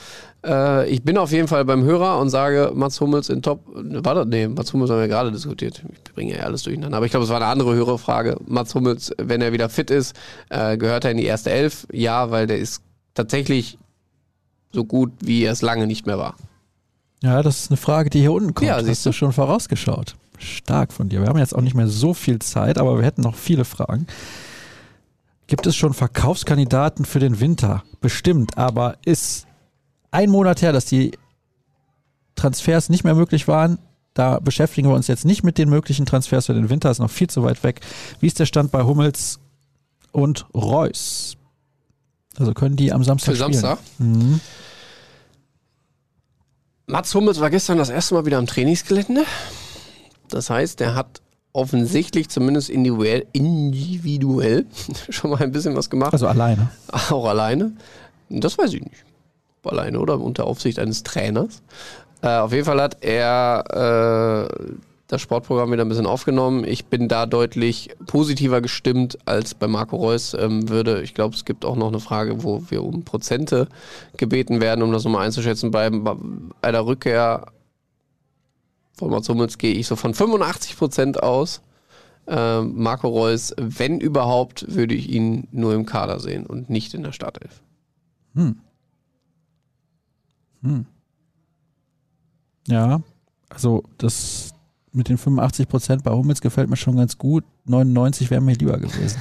Äh, ich bin auf jeden Fall beim Hörer und sage, Mats Hummels in Top. War das? Nee, Mats Hummels haben wir gerade diskutiert. Ich bringe ja alles durcheinander. Aber ich glaube, es war eine andere Hörerfrage. Mats Hummels, wenn er wieder fit ist, äh, gehört er in die erste Elf? Ja, weil der ist tatsächlich so gut, wie es lange nicht mehr war. Ja, das ist eine Frage, die hier unten kommt. Ja, Hast du schon vorausgeschaut. Stark von dir. Wir haben jetzt auch nicht mehr so viel Zeit, aber wir hätten noch viele Fragen. Gibt es schon Verkaufskandidaten für den Winter? Bestimmt, aber ist ein Monat her, dass die Transfers nicht mehr möglich waren. Da beschäftigen wir uns jetzt nicht mit den möglichen Transfers für den Winter, ist noch viel zu weit weg. Wie ist der Stand bei Hummels und Reus? Also können die am Samstag Für spielen. Samstag? Mhm. Mats Hummels war gestern das erste Mal wieder am Trainingsgelände. Das heißt, er hat offensichtlich zumindest individuell, individuell schon mal ein bisschen was gemacht. Also alleine. Auch alleine. Das weiß ich nicht. Alleine oder unter Aufsicht eines Trainers. Äh, auf jeden Fall hat er äh, das Sportprogramm wieder ein bisschen aufgenommen. Ich bin da deutlich positiver gestimmt als bei Marco Reus ähm, würde. Ich glaube, es gibt auch noch eine Frage, wo wir um Prozente gebeten werden, um das nochmal einzuschätzen. Bei einer Rückkehr von Mats Hummels gehe ich so von 85 Prozent aus. Ähm, Marco Reus, wenn überhaupt, würde ich ihn nur im Kader sehen und nicht in der Startelf. Hm. Hm. Ja, also das mit den 85 Prozent bei Hummels gefällt mir schon ganz gut. 99 wäre mir lieber gewesen.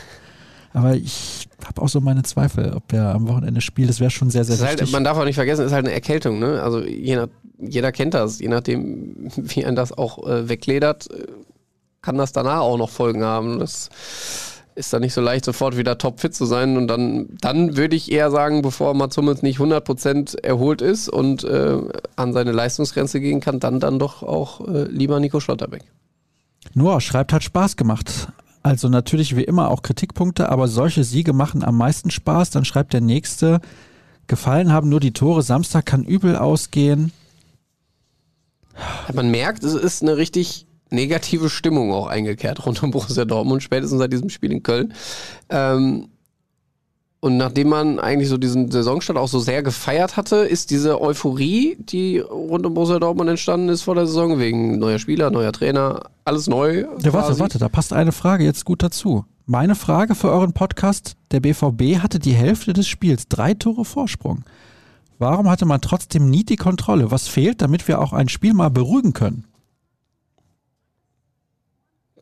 Aber ich habe auch so meine Zweifel, ob er am Wochenende spielt. Das wäre schon sehr, sehr halt, Man darf auch nicht vergessen, es ist halt eine Erkältung. Ne? Also nach, jeder kennt das. Je nachdem, wie ein das auch äh, wegledert, äh, kann das danach auch noch Folgen haben. Das ist dann nicht so leicht, sofort wieder topfit zu sein. Und dann, dann würde ich eher sagen, bevor Mats Hummels nicht 100% erholt ist und äh, an seine Leistungsgrenze gehen kann, dann dann doch auch äh, lieber Nico Schlotterbeck. Noah schreibt, hat Spaß gemacht. Also natürlich wie immer auch Kritikpunkte, aber solche Siege machen am meisten Spaß. Dann schreibt der nächste, gefallen haben nur die Tore. Samstag kann übel ausgehen. Man merkt, es ist eine richtig negative Stimmung auch eingekehrt rund um Borussia Dortmund, spätestens seit diesem Spiel in Köln. Ähm, Und nachdem man eigentlich so diesen Saisonstart auch so sehr gefeiert hatte, ist diese Euphorie, die rund um Borussia Dortmund entstanden ist vor der Saison, wegen neuer Spieler, neuer Trainer, alles neu. Ja, warte, warte, da passt eine Frage jetzt gut dazu. Meine Frage für euren Podcast, der BVB hatte die Hälfte des Spiels, drei Tore Vorsprung. Warum hatte man trotzdem nie die Kontrolle? Was fehlt, damit wir auch ein Spiel mal beruhigen können?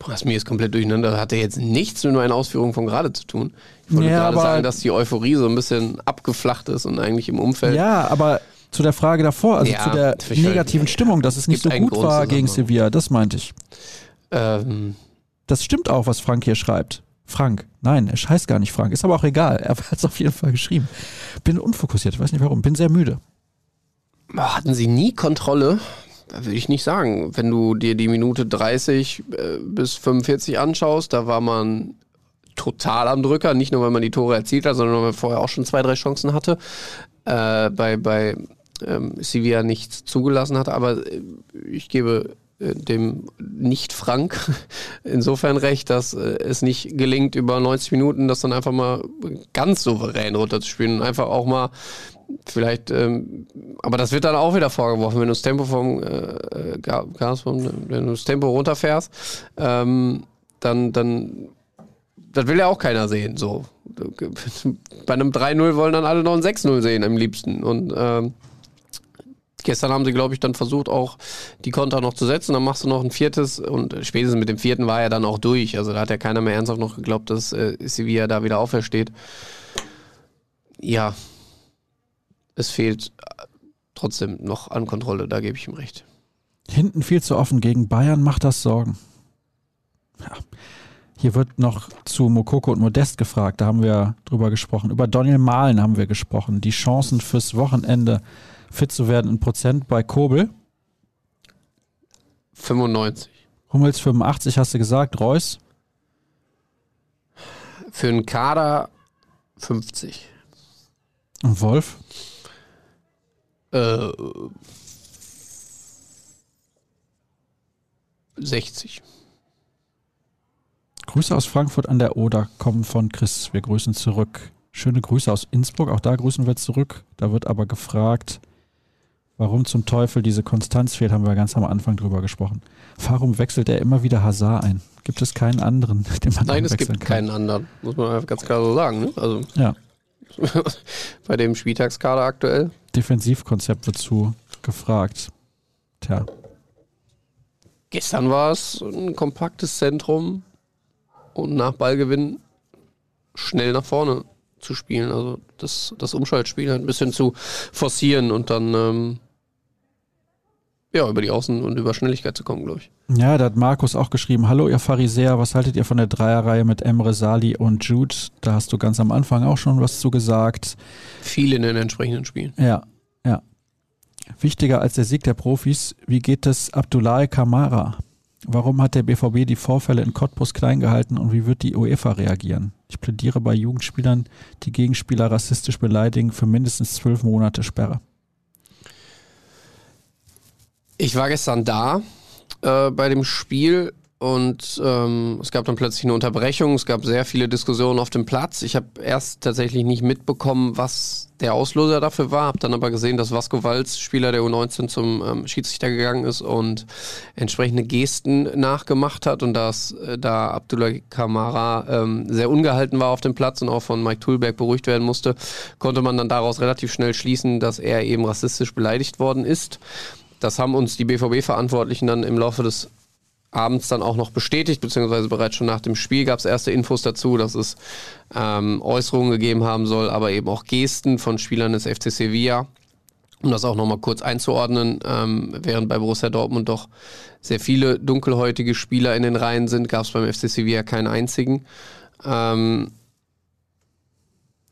Das mir ist komplett durcheinander. Das hatte jetzt nichts mit meiner Ausführung von gerade zu tun. Ich wollte Ja, gerade sagen, dass die Euphorie so ein bisschen abgeflacht ist und eigentlich im Umfeld. Ja, aber zu der Frage davor, also Ja, zu der negativen Stimmung, dass es nicht so gut war gegen. Sevilla, das meinte ich. Ähm, Das stimmt auch, was Frank hier schreibt. Frank, nein, er heißt gar nicht Frank, ist aber auch egal. Er hat es auf jeden Fall geschrieben. Bin unfokussiert, weiß nicht warum, bin sehr müde. hatten sie nie Kontrolle? Würde ich nicht sagen. Wenn du dir die Minute 30 äh, bis 45 anschaust, da war man total am Drücker. Nicht nur, weil man die Tore erzielt hat, sondern weil man vorher auch schon zwei, drei Chancen hatte. Äh, bei bei ähm, Sevilla nichts zugelassen hatte. Aber äh, ich gebe äh, dem Nicht-Frank insofern recht, dass es nicht gelingt, über 90 Minuten das dann einfach mal ganz souverän runterzuspielen und einfach auch mal vielleicht, ähm, aber das wird dann auch wieder vorgeworfen, wenn du das Tempo vom äh, äh, Ga- Gas, vom, wenn du das Tempo runterfährst, ähm, dann, dann, das will ja auch keiner sehen. So. Bei einem 3-0 wollen dann alle noch ein 6-0 sehen am liebsten. Und ähm, Gestern haben sie, glaube ich, dann versucht, auch die Konter noch zu setzen. Dann machst du noch ein viertes und spätestens mit dem vierten war er dann auch durch. Also da hat ja keiner mehr ernsthaft noch geglaubt, dass äh, Sevilla da wieder aufersteht. Ja, es fehlt äh, trotzdem noch an Kontrolle, da gebe ich ihm recht. Hinten viel zu offen gegen Bayern macht das Sorgen. Ja. Hier wird noch zu Mokoko und Modest gefragt, da haben wir drüber gesprochen. Über Daniel Mahlen haben wir gesprochen. Die Chancen fürs Wochenende fit zu werden in Prozent bei Kobel. 95. Hummels 85 hast du gesagt, Reus Für einen Kader 50. und Wolf. Äh, 60. Grüße aus Frankfurt an der Oder kommen von Chris. Wir grüßen zurück. Schöne Grüße aus Innsbruck, auch da grüßen wir zurück. Da wird aber gefragt, warum zum Teufel diese Konstanz fehlt, haben wir ganz am Anfang drüber gesprochen. Warum wechselt er immer wieder Hazard ein? Gibt es keinen anderen, den man Nein, es gibt kann? keinen anderen. Muss man einfach ganz klar so sagen. Ne? Also Ja, bei dem Spieltagskader aktuell. Defensivkonzept wird zu gefragt. Tja, Gestern war es ein kompaktes Zentrum und nach Ballgewinn schnell nach vorne zu spielen. Also das, das Umschaltspiel halt ein bisschen zu forcieren und dann ähm, ja, über die Außen und über Schnelligkeit zu kommen, glaube ich. Ja, da hat Markus auch geschrieben, hallo ihr Pharisäer, was haltet ihr von der Dreierreihe mit Emre, Sali und Jude? Da hast du ganz am Anfang auch schon was zu gesagt. Viel in den entsprechenden Spielen. Ja, ja. Wichtiger als der Sieg der Profis, wie geht es Abdullah Kamara? Warum hat der BVB die Vorfälle in Cottbus klein gehalten und wie wird die UEFA reagieren? Ich plädiere bei Jugendspielern, die Gegenspieler rassistisch beleidigen, für mindestens zwölf Monate Sperre. Ich war gestern da äh, bei dem Spiel und ähm, es gab dann plötzlich eine Unterbrechung. Es gab sehr viele Diskussionen auf dem Platz. Ich habe erst tatsächlich nicht mitbekommen, was der Auslöser dafür war, habe dann aber gesehen, dass Vasco Walz, Spieler der U19, zum ähm, Schiedsrichter gegangen ist und entsprechende Gesten nachgemacht hat und dass äh, da Abdullah Kamara ähm, sehr ungehalten war auf dem Platz und auch von Mike Thulberg beruhigt werden musste, konnte man dann daraus relativ schnell schließen, dass er eben rassistisch beleidigt worden ist. Das haben uns die BVB-Verantwortlichen dann im Laufe des Abends dann auch noch bestätigt, beziehungsweise bereits schon nach dem Spiel gab es erste Infos dazu, dass es ähm, Äußerungen gegeben haben soll, aber eben auch Gesten von Spielern des FC Sevilla. Um das auch nochmal kurz einzuordnen, ähm, während bei Borussia Dortmund doch sehr viele dunkelhäutige Spieler in den Reihen sind, gab es beim FC Sevilla keinen einzigen. Ähm,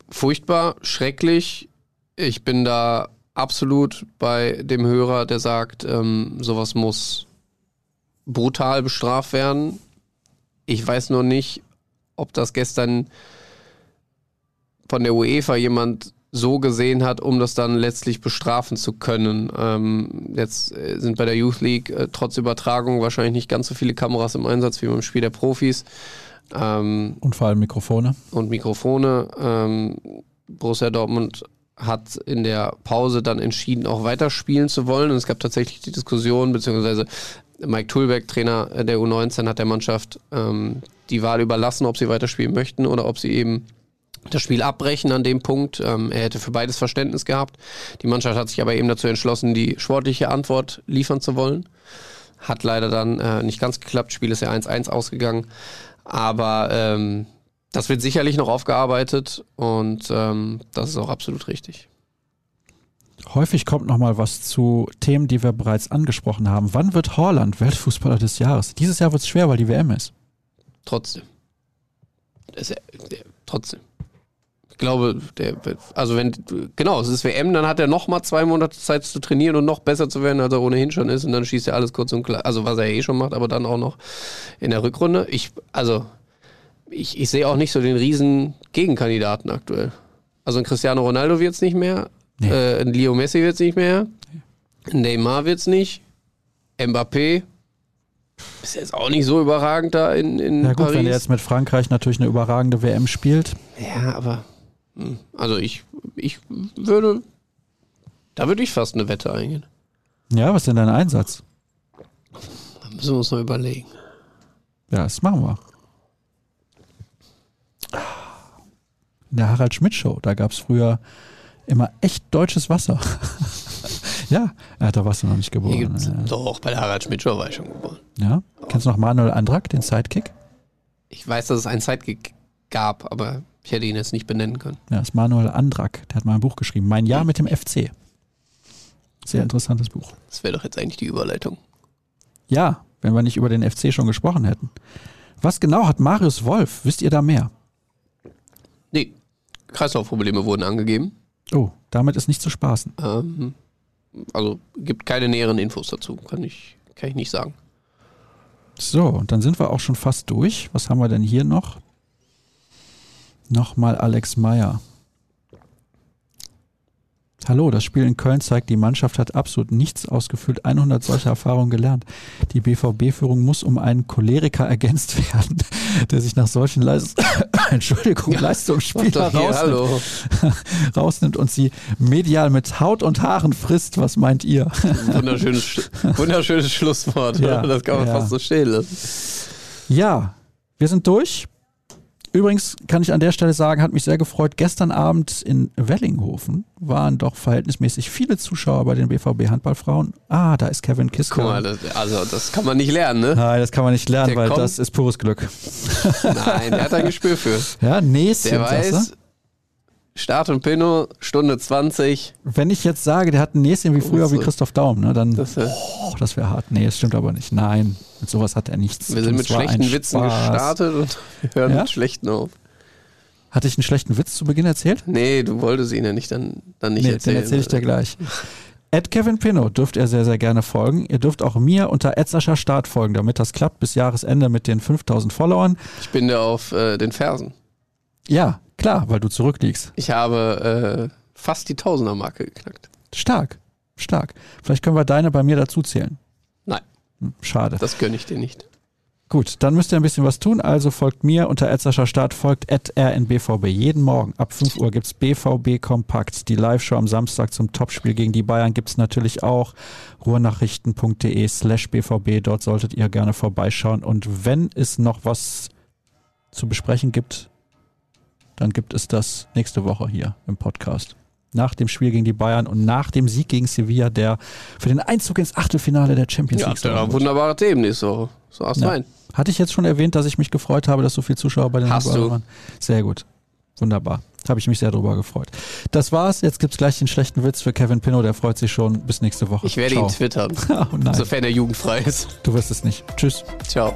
furchtbar, schrecklich. Ich bin da absolut bei dem Hörer, der sagt, ähm, sowas muss brutal bestraft werden. Ich weiß nur nicht, ob das gestern von der UEFA jemand so gesehen hat, um das dann letztlich bestrafen zu können. Ähm, jetzt äh, sind bei der Youth League äh, trotz Übertragung wahrscheinlich nicht ganz so viele Kameras im Einsatz wie beim Spiel der Profis. Ähm, Und vor allem Mikrofone. und Mikrofone. Ähm, Borussia Dortmund hat in der Pause dann entschieden, auch weiterspielen zu wollen. Und es gab tatsächlich die Diskussion, beziehungsweise Mike Tulbeck, Trainer der U19, hat der Mannschaft ähm, die Wahl überlassen, ob sie weiterspielen möchten oder ob sie eben das Spiel abbrechen an dem Punkt. Ähm, er hätte für beides Verständnis gehabt. Die Mannschaft hat sich aber eben dazu entschlossen, die sportliche Antwort liefern zu wollen. Hat leider dann äh, nicht ganz geklappt. Spiel ist ja 1-1 ausgegangen. Aber ähm, das wird sicherlich noch aufgearbeitet und ähm, das ist auch absolut richtig. Häufig kommt noch mal was zu Themen, die wir bereits angesprochen haben. Wann wird Holland Weltfußballer des Jahres? Dieses Jahr wird es schwer, weil die WM ist. Trotzdem. Das, der, trotzdem. Ich glaube, der, also wenn, genau, es ist WM, dann hat er noch mal zwei Monate Zeit zu trainieren und noch besser zu werden, als er ohnehin schon ist. Und dann schießt er alles kurz und klar. Also was er eh schon macht, aber dann auch noch in der Rückrunde. Ich, also ich, ich sehe auch nicht so den riesen Gegenkandidaten aktuell. Also ein Cristiano Ronaldo wird es nicht mehr, nee. äh, ein Leo Messi wird es nicht mehr, ein Neymar wird es nicht, Mbappé ist jetzt auch nicht so überragend da in, in Ja gut, Paris. wenn er jetzt mit Frankreich natürlich eine überragende WM spielt. Ja, aber hm, also ich, ich würde, da würde ich fast eine Wette eingehen. Ja, was ist denn dein Einsatz? Da müssen wir uns noch überlegen. Ja, das machen wir. In der Harald Schmidt Show. Da gab es früher immer echt deutsches Wasser. ja, ja, da warst du noch nicht geboren. Ja. Doch, bei der Harald Schmidt Show war ich schon geboren. Ja? Kennst du noch Manuel Andrak, den Sidekick? Ich weiß, dass es einen Sidekick gab, aber ich hätte ihn jetzt nicht benennen können. Ja, das ist Manuel Andrak. Der hat mal ein Buch geschrieben. Mein Jahr mit dem FC. Sehr interessantes Buch. Das wäre doch jetzt eigentlich die Überleitung. Ja, wenn wir nicht über den FC schon gesprochen hätten. Was genau hat Marius Wolf? Wisst ihr da mehr? Nee, Kreislaufprobleme wurden angegeben. Oh, damit ist nicht zu spaßen. Ähm, also gibt keine näheren Infos dazu, kann ich, kann ich nicht sagen. So, und dann sind wir auch schon fast durch. Was haben wir denn hier noch? Nochmal Alex Meyer. Hallo, das Spiel in Köln zeigt, die Mannschaft hat absolut nichts ausgefüllt, 100 solcher Erfahrungen gelernt. Die BVB-Führung muss um einen Choleriker ergänzt werden, der sich nach solchen Leist Entschuldigung, ja, Leistungsspieler rausnimmt, rausnimmt, und sie medial mit Haut und Haaren frisst. Was meint ihr? Wunderschönes, wunderschönes Schlusswort. Ja, das kann man ja. fast so stehen lassen. Ja, wir sind durch. Übrigens kann ich an der Stelle sagen, hat mich sehr gefreut. Gestern Abend in Wellinghofen waren doch verhältnismäßig viele Zuschauer bei den BVB Handballfrauen. Ah, da ist Kevin Kiska. Guck mal, das, also das kann man nicht lernen, ne? Nein, das kann man nicht lernen, der weil kommt, das ist pures Glück. Nein, der hat ein Gespür für. Ja, Näschen. Der weiß, Start und Pinno, Stunde 20. Wenn ich jetzt sage, der hat ein Näschen wie früher, wie Christoph Daum, ne, dann, das, oh, das wäre hart. Nee, das stimmt aber nicht. Nein, mit sowas hat er nichts. Wir sind mit schlechten Witzen gestartet und hören ja? mit schlechten auf. Hatte ich einen schlechten Witz zu Beginn erzählt? Nee, du wolltest ihn ja nicht dann, dann nicht nee, erzählen. Den erzähle ich dir gleich. Ed Kevin Pinno dürft ihr sehr, sehr gerne folgen. Ihr dürft auch mir unter Edsascher Start folgen, damit das klappt bis Jahresende mit den 5000 Followern. Ich bin da auf äh, den Fersen. Ja, Klar, weil du zurückliegst. Ich habe äh, fast die Tausender-Marke geknackt. Stark, stark. Vielleicht können wir deine bei mir dazu zählen. Nein. Hm, schade. Das gönne ich dir nicht. Gut, dann müsst ihr ein bisschen was tun. Also folgt mir unter Edsascher Start, folgt rnbvb. Jeden Morgen ab 5 Uhr gibt es BVB Kompakt. Die Live-Show am Samstag zum Topspiel gegen die Bayern gibt es natürlich auch. ruhrnachrichten.de slash bvb. Dort solltet ihr gerne vorbeischauen. Und wenn es noch was zu besprechen gibt, dann gibt es das nächste Woche hier im Podcast. Nach dem Spiel gegen die Bayern und nach dem Sieg gegen Sevilla, der für den Einzug ins Achtelfinale der Champions League. Ja, ja wunderbare Themen nächste Woche. So aus ja. rein. Hatte ich jetzt schon erwähnt, dass ich mich gefreut habe, dass so viele Zuschauer bei den Hast du? waren? Sehr gut. Wunderbar. Habe ich mich sehr drüber gefreut. Das war's. Jetzt gibt es gleich den schlechten Witz für Kevin Pinnow. Der freut sich schon. Bis nächste Woche. Ich werde Ciao. ihn twittern. oh sofern er jugendfrei ist. Du wirst es nicht. Tschüss. Ciao.